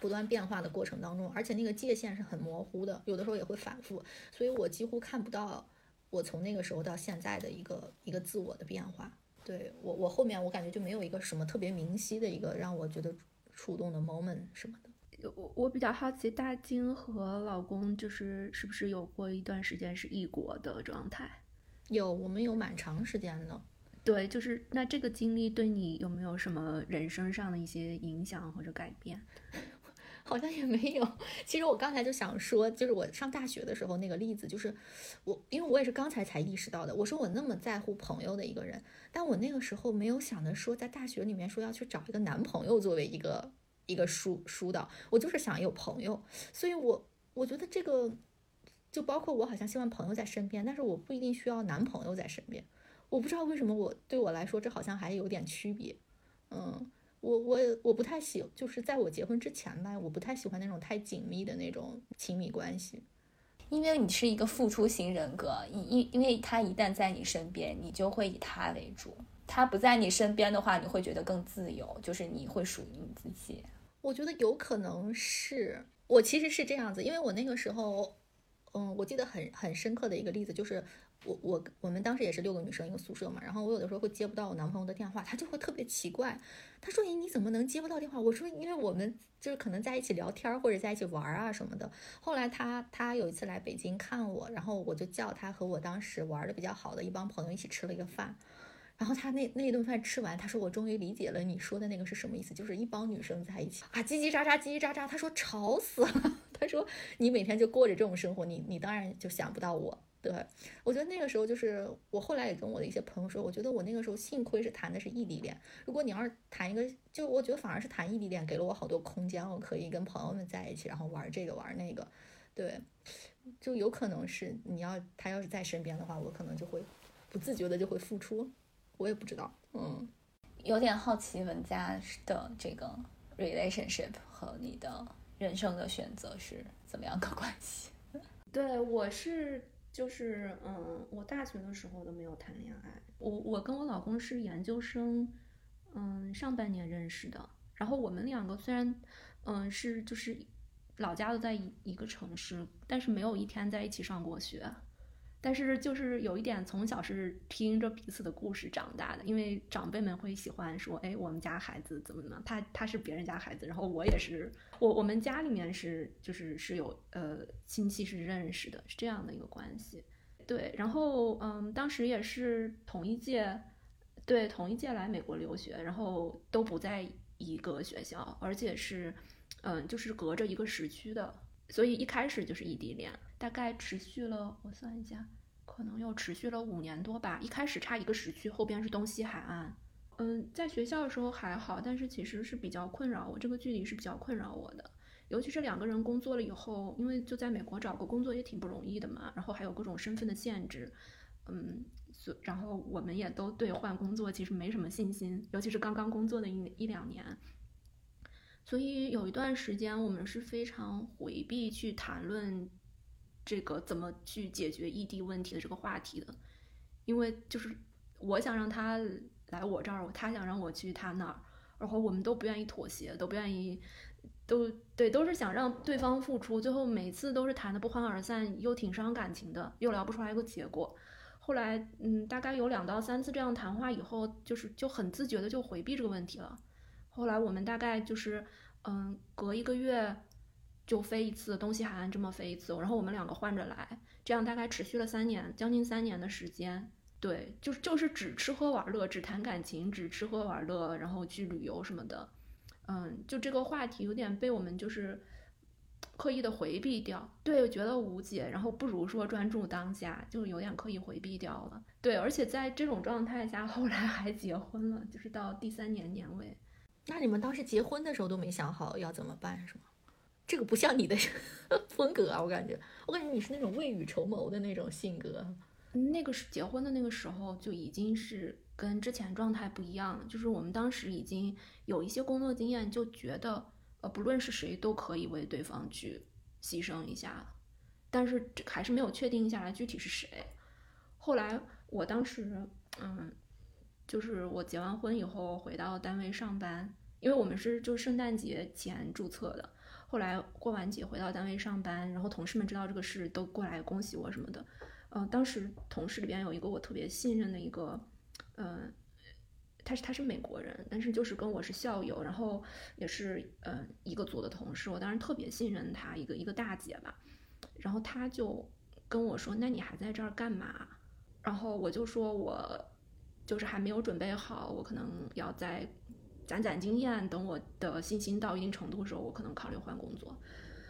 不断变化的过程当中，而且那个界限是很模糊的，有的时候也会反复，所以我几乎看不到。我从那个时候到现在的一个一个自我的变化，对我我后面我感觉就没有一个什么特别明晰的一个让我觉得触动的 moment 什么的。我我比较好奇，大金和老公就是是不是有过一段时间是异国的状态？有，我们有蛮长时间的。对，就是那这个经历对你有没有什么人生上的一些影响或者改变？好像也没有。其实我刚才就想说，就是我上大学的时候那个例子，就是我，因为我也是刚才才意识到的。我说我那么在乎朋友的一个人，但我那个时候没有想着说在大学里面说要去找一个男朋友作为一个一个疏疏导，我就是想有朋友。所以，我我觉得这个就包括我好像希望朋友在身边，但是我不一定需要男朋友在身边。我不知道为什么我对我来说这好像还有点区别，嗯。我我我不太喜，就是在我结婚之前吧，我不太喜欢那种太紧密的那种亲密关系，因为你是一个付出型人格，因因为他一旦在你身边，你就会以他为主；他不在你身边的话，你会觉得更自由，就是你会属于你自己。我觉得有可能是我其实是这样子，因为我那个时候，嗯，我记得很很深刻的一个例子就是。我我我们当时也是六个女生一个宿舍嘛，然后我有的时候会接不到我男朋友的电话，他就会特别奇怪，他说：“你，你怎么能接不到电话？”我说：“因为我们就是可能在一起聊天或者在一起玩啊什么的。”后来他他有一次来北京看我，然后我就叫他和我当时玩的比较好的一帮朋友一起吃了一个饭，然后他那那顿饭吃完，他说：“我终于理解了你说的那个是什么意思，就是一帮女生在一起啊叽叽喳喳叽叽喳喳。”他说：“吵死了。”他说：“你每天就过着这种生活，你你当然就想不到我。”对，我觉得那个时候就是我后来也跟我的一些朋友说，我觉得我那个时候幸亏是谈的是异地恋。如果你要是谈一个，就我觉得反而是谈异地恋给了我好多空间，我可以跟朋友们在一起，然后玩这个玩那个。对，就有可能是你要他要是在身边的话，我可能就会不自觉的就会付出。我也不知道，嗯，有点好奇文佳的这个 relationship 和你的人生的选择是怎么样个关系？对我是。就是嗯，我大学的时候都没有谈恋爱。我我跟我老公是研究生，嗯，上半年认识的。然后我们两个虽然，嗯，是就是老家都在一一个城市，但是没有一天在一起上过学。但是就是有一点，从小是听着彼此的故事长大的，因为长辈们会喜欢说，哎，我们家孩子怎么怎么，他他是别人家孩子，然后我也是，我我们家里面是就是是有呃亲戚是认识的，是这样的一个关系。对，然后嗯，当时也是同一届，对，同一届来美国留学，然后都不在一个学校，而且是嗯，就是隔着一个时区的。所以一开始就是异地恋，大概持续了，我算一下，可能又持续了五年多吧。一开始差一个时区，后边是东西海岸。嗯，在学校的时候还好，但是其实是比较困扰我，这个距离是比较困扰我的。尤其是两个人工作了以后，因为就在美国找个工作也挺不容易的嘛，然后还有各种身份的限制，嗯，所然后我们也都对换工作其实没什么信心，尤其是刚刚工作的一一两年，所以有一段时间我们是非常回避去谈论这个怎么去解决异地问题的这个话题的，因为就是我想让他来我这儿，他想让我去他那儿，然后我们都不愿意妥协，都不愿意。都对，都是想让对方付出，最后每次都是谈的不欢而散，又挺伤感情的，又聊不出来一个结果。后来，嗯，大概有两到三次这样谈话以后，就是就很自觉的就回避这个问题了。后来我们大概就是，嗯，隔一个月就飞一次东西海岸，这么飞一次，然后我们两个换着来，这样大概持续了三年，将近三年的时间。对，就是就是只吃喝玩乐，只谈感情，只吃喝玩乐，然后去旅游什么的。嗯，就这个话题有点被我们就是刻意的回避掉，对，觉得无解，然后不如说专注当下，就有点刻意回避掉了。对，而且在这种状态下，后来还结婚了，就是到第三年年尾。那你们当时结婚的时候都没想好要怎么办，是吗？这个不像你的 风格啊，我感觉，我感觉你是那种未雨绸缪的那种性格。那个是结婚的那个时候就已经是。跟之前状态不一样了，就是我们当时已经有一些工作经验，就觉得呃，不论是谁都可以为对方去牺牲一下，但是还是没有确定下来具体是谁。后来我当时嗯，就是我结完婚以后回到单位上班，因为我们是就圣诞节前注册的，后来过完节回到单位上班，然后同事们知道这个事都过来恭喜我什么的。呃，当时同事里边有一个我特别信任的一个。嗯，他是他是美国人，但是就是跟我是校友，然后也是嗯一个组的同事，我当时特别信任他，一个一个大姐吧。然后他就跟我说：“那你还在这儿干嘛？”然后我就说：“我就是还没有准备好，我可能要在攒攒经验，等我的信心到一定程度的时候，我可能考虑换工作。”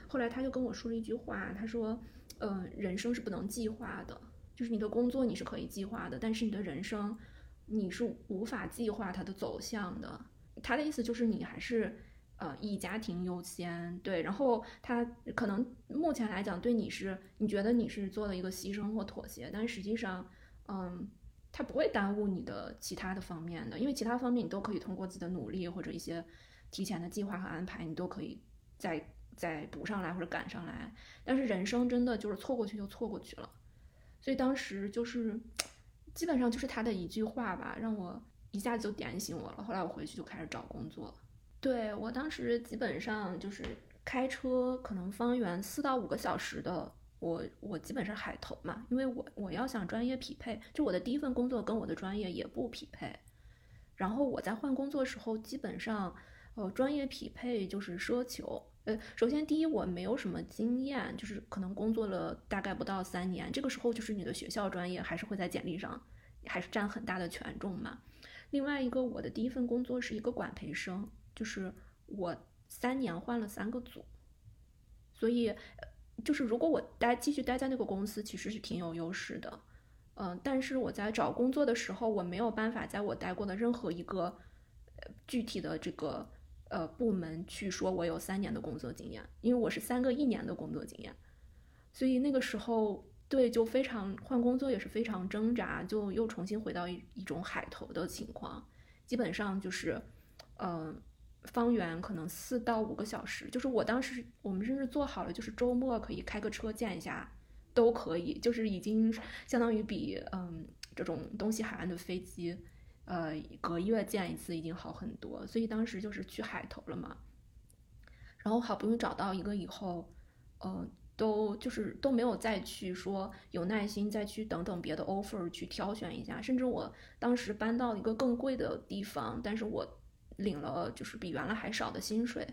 后来他就跟我说了一句话，他说：“嗯，人生是不能计划的，就是你的工作你是可以计划的，但是你的人生。”你是无法计划它的走向的。他的意思就是你还是呃以家庭优先，对。然后他可能目前来讲对你是你觉得你是做了一个牺牲或妥协，但实际上，嗯，他不会耽误你的其他的方面的，因为其他方面你都可以通过自己的努力或者一些提前的计划和安排，你都可以再再补上来或者赶上来。但是人生真的就是错过去就错过去了，所以当时就是。基本上就是他的一句话吧，让我一下子就点醒我了。后来我回去就开始找工作。对我当时基本上就是开车，可能方圆四到五个小时的，我我基本上海投嘛，因为我我要想专业匹配，就我的第一份工作跟我的专业也不匹配。然后我在换工作时候，基本上呃专业匹配就是奢求。呃，首先第一我没有什么经验，就是可能工作了大概不到三年，这个时候就是你的学校专业还是会在简历上还是占很大的权重嘛。另外一个，我的第一份工作是一个管培生，就是我三年换了三个组，所以就是如果我待继续待在那个公司，其实是挺有优势的。嗯，但是我在找工作的时候，我没有办法在我待过的任何一个具体的这个。呃，部门去说我有三年的工作经验，因为我是三个一年的工作经验，所以那个时候对就非常换工作也是非常挣扎，就又重新回到一一种海投的情况，基本上就是，嗯，方圆可能四到五个小时，就是我当时我们甚至做好了，就是周末可以开个车见一下，都可以，就是已经相当于比嗯这种东西海岸的飞机。呃，隔月见一次已经好很多，所以当时就是去海投了嘛。然后好不容易找到一个以后，呃，都就是都没有再去说有耐心再去等等别的 offer 去挑选一下，甚至我当时搬到一个更贵的地方，但是我领了就是比原来还少的薪水，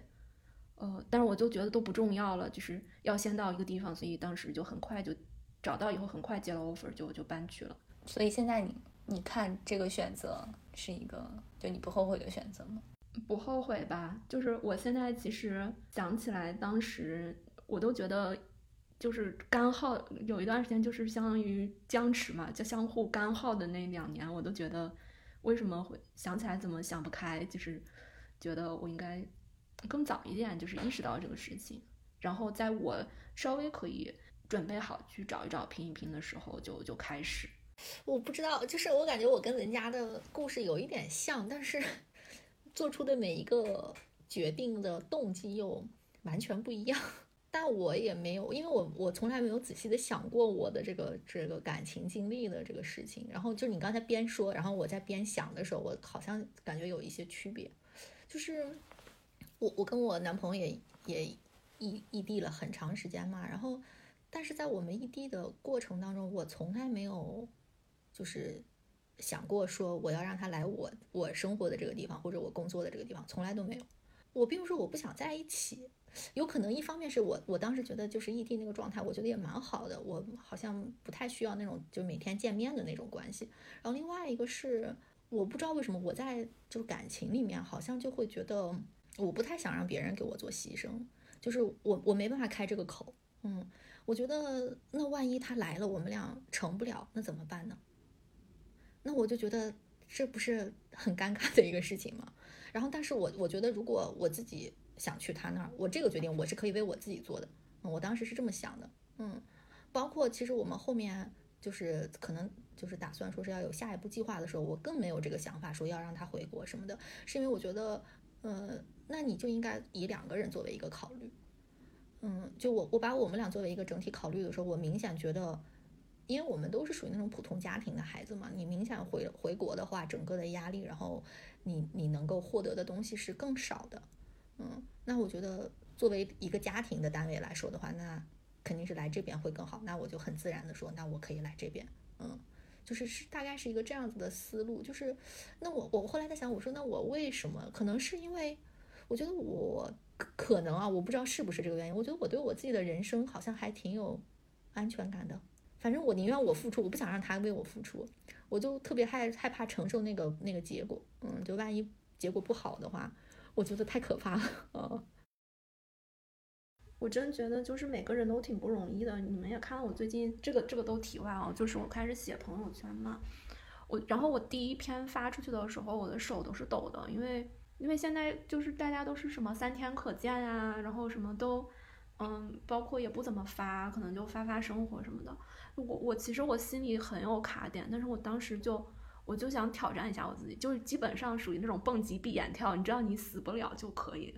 呃，但是我就觉得都不重要了，就是要先到一个地方，所以当时就很快就找到以后很快接了 offer 就就搬去了。所以现在你。你看这个选择是一个就你不后悔的选择吗？不后悔吧，就是我现在其实想起来，当时我都觉得就是干耗有一段时间就是相当于僵持嘛，就相互干耗的那两年，我都觉得为什么会想起来怎么想不开，就是觉得我应该更早一点就是意识到这个事情，然后在我稍微可以准备好去找一找拼一拼的时候，就就开始。我不知道，就是我感觉我跟人家的故事有一点像，但是做出的每一个决定的动机又完全不一样。但我也没有，因为我我从来没有仔细的想过我的这个这个感情经历的这个事情。然后就你刚才边说，然后我在边想的时候，我好像感觉有一些区别。就是我我跟我男朋友也也异异地了很长时间嘛，然后但是在我们异地的过程当中，我从来没有就是想过说我要让他来我我生活的这个地方或者我工作的这个地方，从来都没有。我并不是我不想在一起。有可能一方面是我我当时觉得就是异地那个状态，我觉得也蛮好的，我好像不太需要那种就每天见面的那种关系。然后另外一个是我不知道为什么我在就是感情里面好像就会觉得我不太想让别人给我做牺牲，就是我我没办法开这个口。嗯，我觉得那万一他来了，我们俩成不了，那怎么办呢？那我就觉得这不是很尴尬的一个事情吗？然后但是我我觉得如果我自己。想去他那儿，我这个决定我是可以为我自己做的，嗯，我当时是这么想的，嗯，包括其实我们后面就是可能就是打算说是要有下一步计划的时候，我更没有这个想法说要让他回国什么的，是因为我觉得，呃，那你就应该以两个人作为一个考虑，嗯，就我我把我们俩作为一个整体考虑的时候，我明显觉得，因为我们都是属于那种普通家庭的孩子嘛，你明显回回国的话，整个的压力，然后你你能够获得的东西是更少的。嗯，那我觉得作为一个家庭的单位来说的话，那肯定是来这边会更好。那我就很自然的说，那我可以来这边。嗯，就是是大概是一个这样子的思路。就是，那我我后来在想，我说那我为什么？可能是因为我觉得我可能啊，我不知道是不是这个原因。我觉得我对我自己的人生好像还挺有安全感的。反正我宁愿我付出，我不想让他为我付出。我就特别害害怕承受那个那个结果。嗯，就万一结果不好的话。我觉得太可怕了，嗯，我真觉得就是每个人都挺不容易的。你们也看到我最近这个这个都题外啊，就是我开始写朋友圈嘛，我然后我第一篇发出去的时候，我的手都是抖的，因为因为现在就是大家都是什么三天可见呀，然后什么都，嗯，包括也不怎么发，可能就发发生活什么的。我我其实我心里很有卡点，但是我当时就。我就想挑战一下我自己，就是基本上属于那种蹦极闭眼跳，你知道你死不了就可以。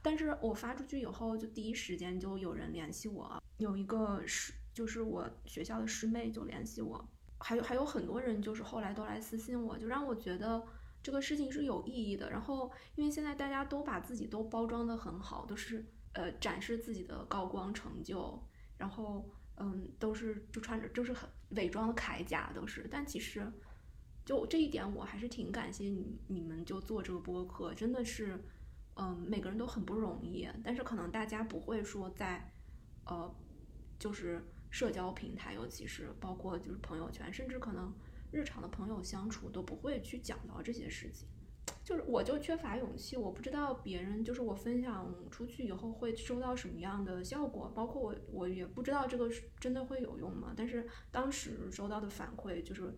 但是我发出去以后，就第一时间就有人联系我，有一个师，就是我学校的师妹就联系我，还有还有很多人就是后来都来私信我，就让我觉得这个事情是有意义的。然后因为现在大家都把自己都包装的很好，都是呃展示自己的高光成就，然后嗯都是就穿着就是很伪装的铠甲都是，但其实。就这一点，我还是挺感谢你你们就做这个播客，真的是，嗯，每个人都很不容易。但是可能大家不会说在，呃，就是社交平台，尤其是包括就是朋友圈，甚至可能日常的朋友相处都不会去讲到这些事情。就是我就缺乏勇气，我不知道别人就是我分享出去以后会收到什么样的效果，包括我我也不知道这个是真的会有用吗？但是当时收到的反馈就是。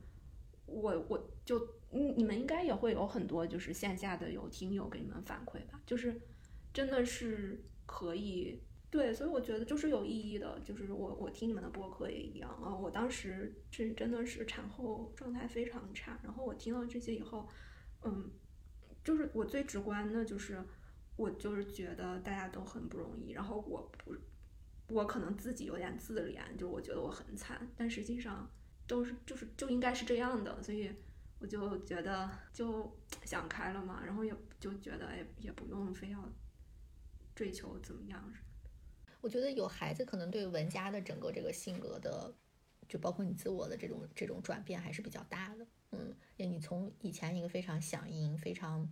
我我就你你们应该也会有很多就是线下的有听友给你们反馈吧，就是真的是可以对，所以我觉得就是有意义的，就是我我听你们的播客也一样啊。我当时是真的是产后状态非常差，然后我听了这些以后，嗯，就是我最直观的就是我就是觉得大家都很不容易，然后我不我可能自己有点自怜，就是我觉得我很惨，但实际上。都是就是就应该是这样的，所以我就觉得就想开了嘛，然后也就觉得哎也不用非要追求怎么样。我觉得有孩子可能对文佳的整个这个性格的，就包括你自我的这种这种转变还是比较大的。嗯，你从以前一个非常响应、非常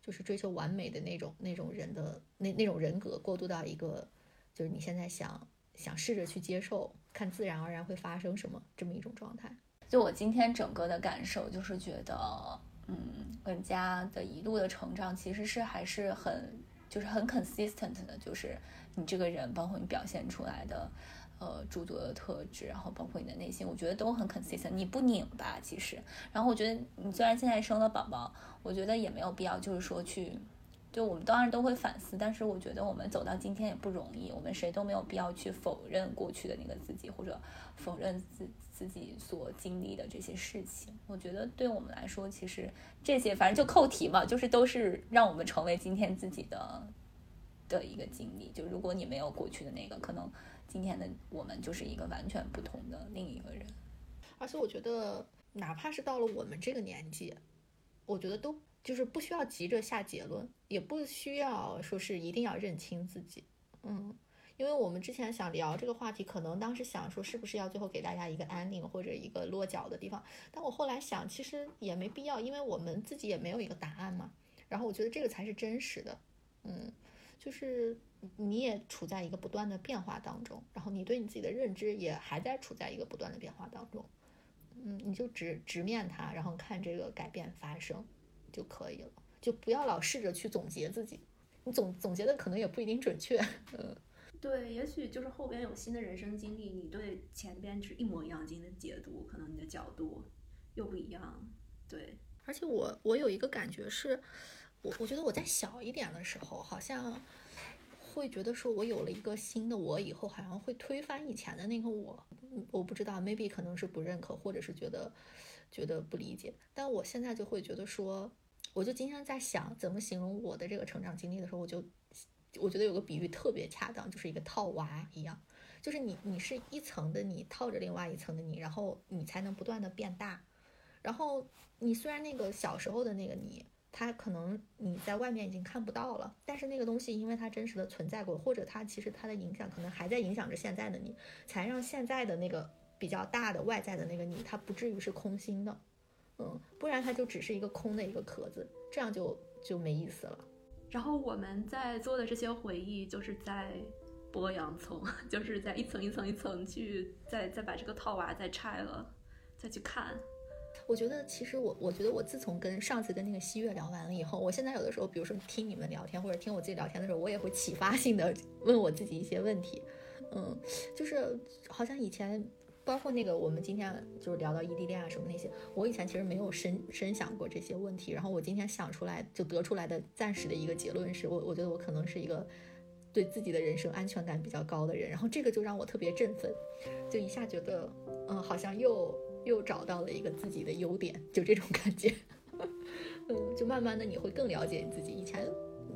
就是追求完美的那种那种人的那那种人格，过渡到一个就是你现在想。想试着去接受，看自然而然会发生什么这么一种状态。就我今天整个的感受，就是觉得，嗯，文佳的一路的成长其实是还是很，就是很 consistent 的，就是你这个人，包括你表现出来的，呃，诸多的特质，然后包括你的内心，我觉得都很 consistent。你不拧巴，其实。然后我觉得你虽然现在生了宝宝，我觉得也没有必要，就是说去。就我们当然都会反思，但是我觉得我们走到今天也不容易，我们谁都没有必要去否认过去的那个自己，或者否认自自己所经历的这些事情。我觉得对我们来说，其实这些反正就扣题嘛，就是都是让我们成为今天自己的的一个经历。就如果你没有过去的那个，可能今天的我们就是一个完全不同的另一个人。而且我觉得，哪怕是到了我们这个年纪，我觉得都。就是不需要急着下结论，也不需要说是一定要认清自己，嗯，因为我们之前想聊这个话题，可能当时想说是不是要最后给大家一个安宁或者一个落脚的地方，但我后来想，其实也没必要，因为我们自己也没有一个答案嘛。然后我觉得这个才是真实的，嗯，就是你也处在一个不断的变化当中，然后你对你自己的认知也还在处在一个不断的变化当中，嗯，你就直直面它，然后看这个改变发生。就可以了，就不要老试着去总结自己，你总总结的可能也不一定准确。嗯，对，也许就是后边有新的人生经历，你对前边是一模一样经历的解读，可能你的角度又不一样。对，而且我我有一个感觉是，我我觉得我在小一点的时候，好像会觉得说我有了一个新的我以后，好像会推翻以前的那个我。我不知道，maybe 可能是不认可，或者是觉得觉得不理解。但我现在就会觉得说。我就今天在想怎么形容我的这个成长经历的时候，我就我觉得有个比喻特别恰当，就是一个套娃一样，就是你你是一层的你套着另外一层的你，然后你才能不断的变大。然后你虽然那个小时候的那个你，它可能你在外面已经看不到了，但是那个东西因为它真实的存在过，或者它其实它的影响可能还在影响着现在的你，才让现在的那个比较大的外在的那个你，它不至于是空心的。嗯，不然它就只是一个空的一个壳子，这样就就没意思了。然后我们在做的这些回忆，就是在剥洋葱，就是在一层一层一层去再再把这个套娃再拆了，再去看。我觉得其实我我觉得我自从跟上次跟那个西月聊完了以后，我现在有的时候，比如说听你们聊天或者听我自己聊天的时候，我也会启发性的 问我自己一些问题。嗯，就是好像以前。包括那个，我们今天就是聊到异地恋啊什么那些，我以前其实没有深深想过这些问题。然后我今天想出来，就得出来的暂时的一个结论是，我我觉得我可能是一个对自己的人生安全感比较高的人。然后这个就让我特别振奋，就一下觉得，嗯，好像又又找到了一个自己的优点，就这种感觉。嗯，就慢慢的你会更了解你自己。以前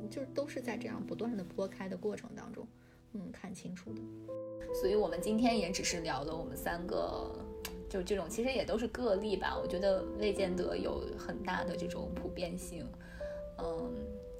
就是都是在这样不断的剥开的过程当中，嗯，看清楚的。所以，我们今天也只是聊了我们三个，就这种，其实也都是个例吧。我觉得未见得有很大的这种普遍性，嗯。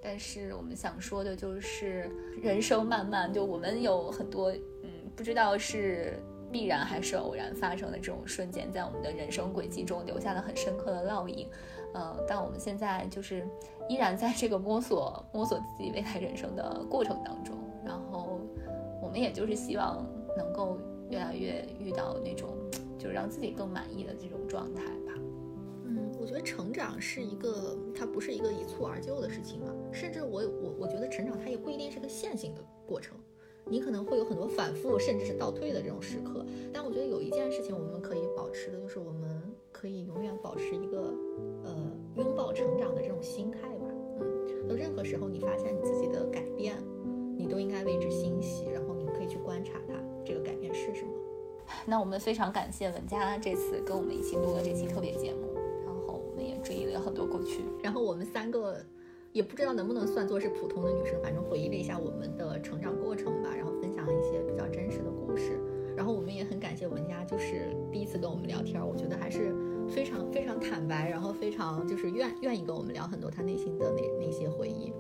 但是我们想说的就是，人生漫漫，就我们有很多，嗯，不知道是必然还是偶然发生的这种瞬间，在我们的人生轨迹中留下了很深刻的烙印，呃。但我们现在就是依然在这个摸索、摸索自己未来人生的过程当中，然后我们也就是希望。能够越来越遇到那种，就是让自己更满意的这种状态吧。嗯，我觉得成长是一个，它不是一个一蹴而就的事情嘛。甚至我我我觉得成长它也不一定是个线性的过程，你可能会有很多反复，甚至是倒退的这种时刻。但我觉得有一件事情我们可以保持的，就是我们可以永远保持一个呃拥抱成长的这种心态吧。嗯，那任何时候你发现你自己的改变，你都应该为之欣喜，然后你可以去观察它。这个改变是什么？那我们非常感谢文佳这次跟我们一起录了这期特别节目，然后我们也追忆了很多过去，然后我们三个也不知道能不能算作是普通的女生，反正回忆了一下我们的成长过程吧，然后分享了一些比较真实的故事，然后我们也很感谢文佳，就是第一次跟我们聊天，我觉得还是非常非常坦白，然后非常就是愿愿意跟我们聊很多她内心的那那些回忆，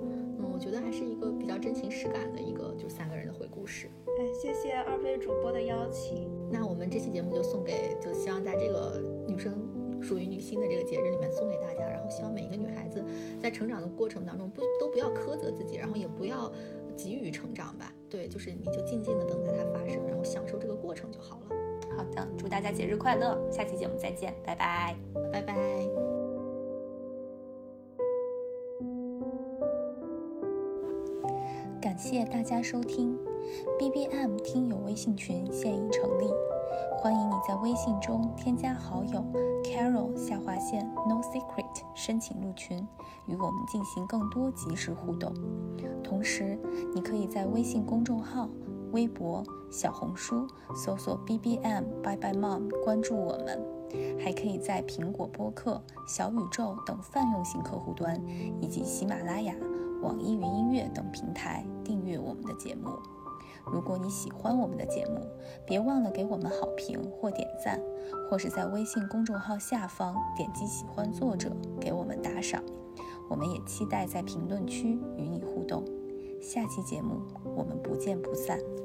我觉得还是一个比较真情实感的一个就三个人的回故事。哎，谢谢二位主播的邀请。那我们这期节目就送给，就希望在这个女生属于女性的这个节日里面送给大家。然后希望每一个女孩子在成长的过程当中，不都不要苛责自己，然后也不要急于成长吧。对，就是你就静静的等待它发生，然后享受这个过程就好了。好的，祝大家节日快乐，下期节目再见，拜拜，拜拜。感谢大家收听。B B M 听友微信群现已成立，欢迎你在微信中添加好友 Carol 下划线 No Secret，申请入群，与我们进行更多即时互动。同时，你可以在微信公众号、微博、小红书搜索 BBM Bye Bye Mom 关注我们，还可以在苹果播客、小宇宙等泛用型客户端，以及喜马拉雅、网易云音乐等平台订阅我们的节目。如果你喜欢我们的节目，别忘了给我们好评或点赞，或是在微信公众号下方点击喜欢作者给我们打赏。我们也期待在评论区与你互动。下期节目我们不见不散。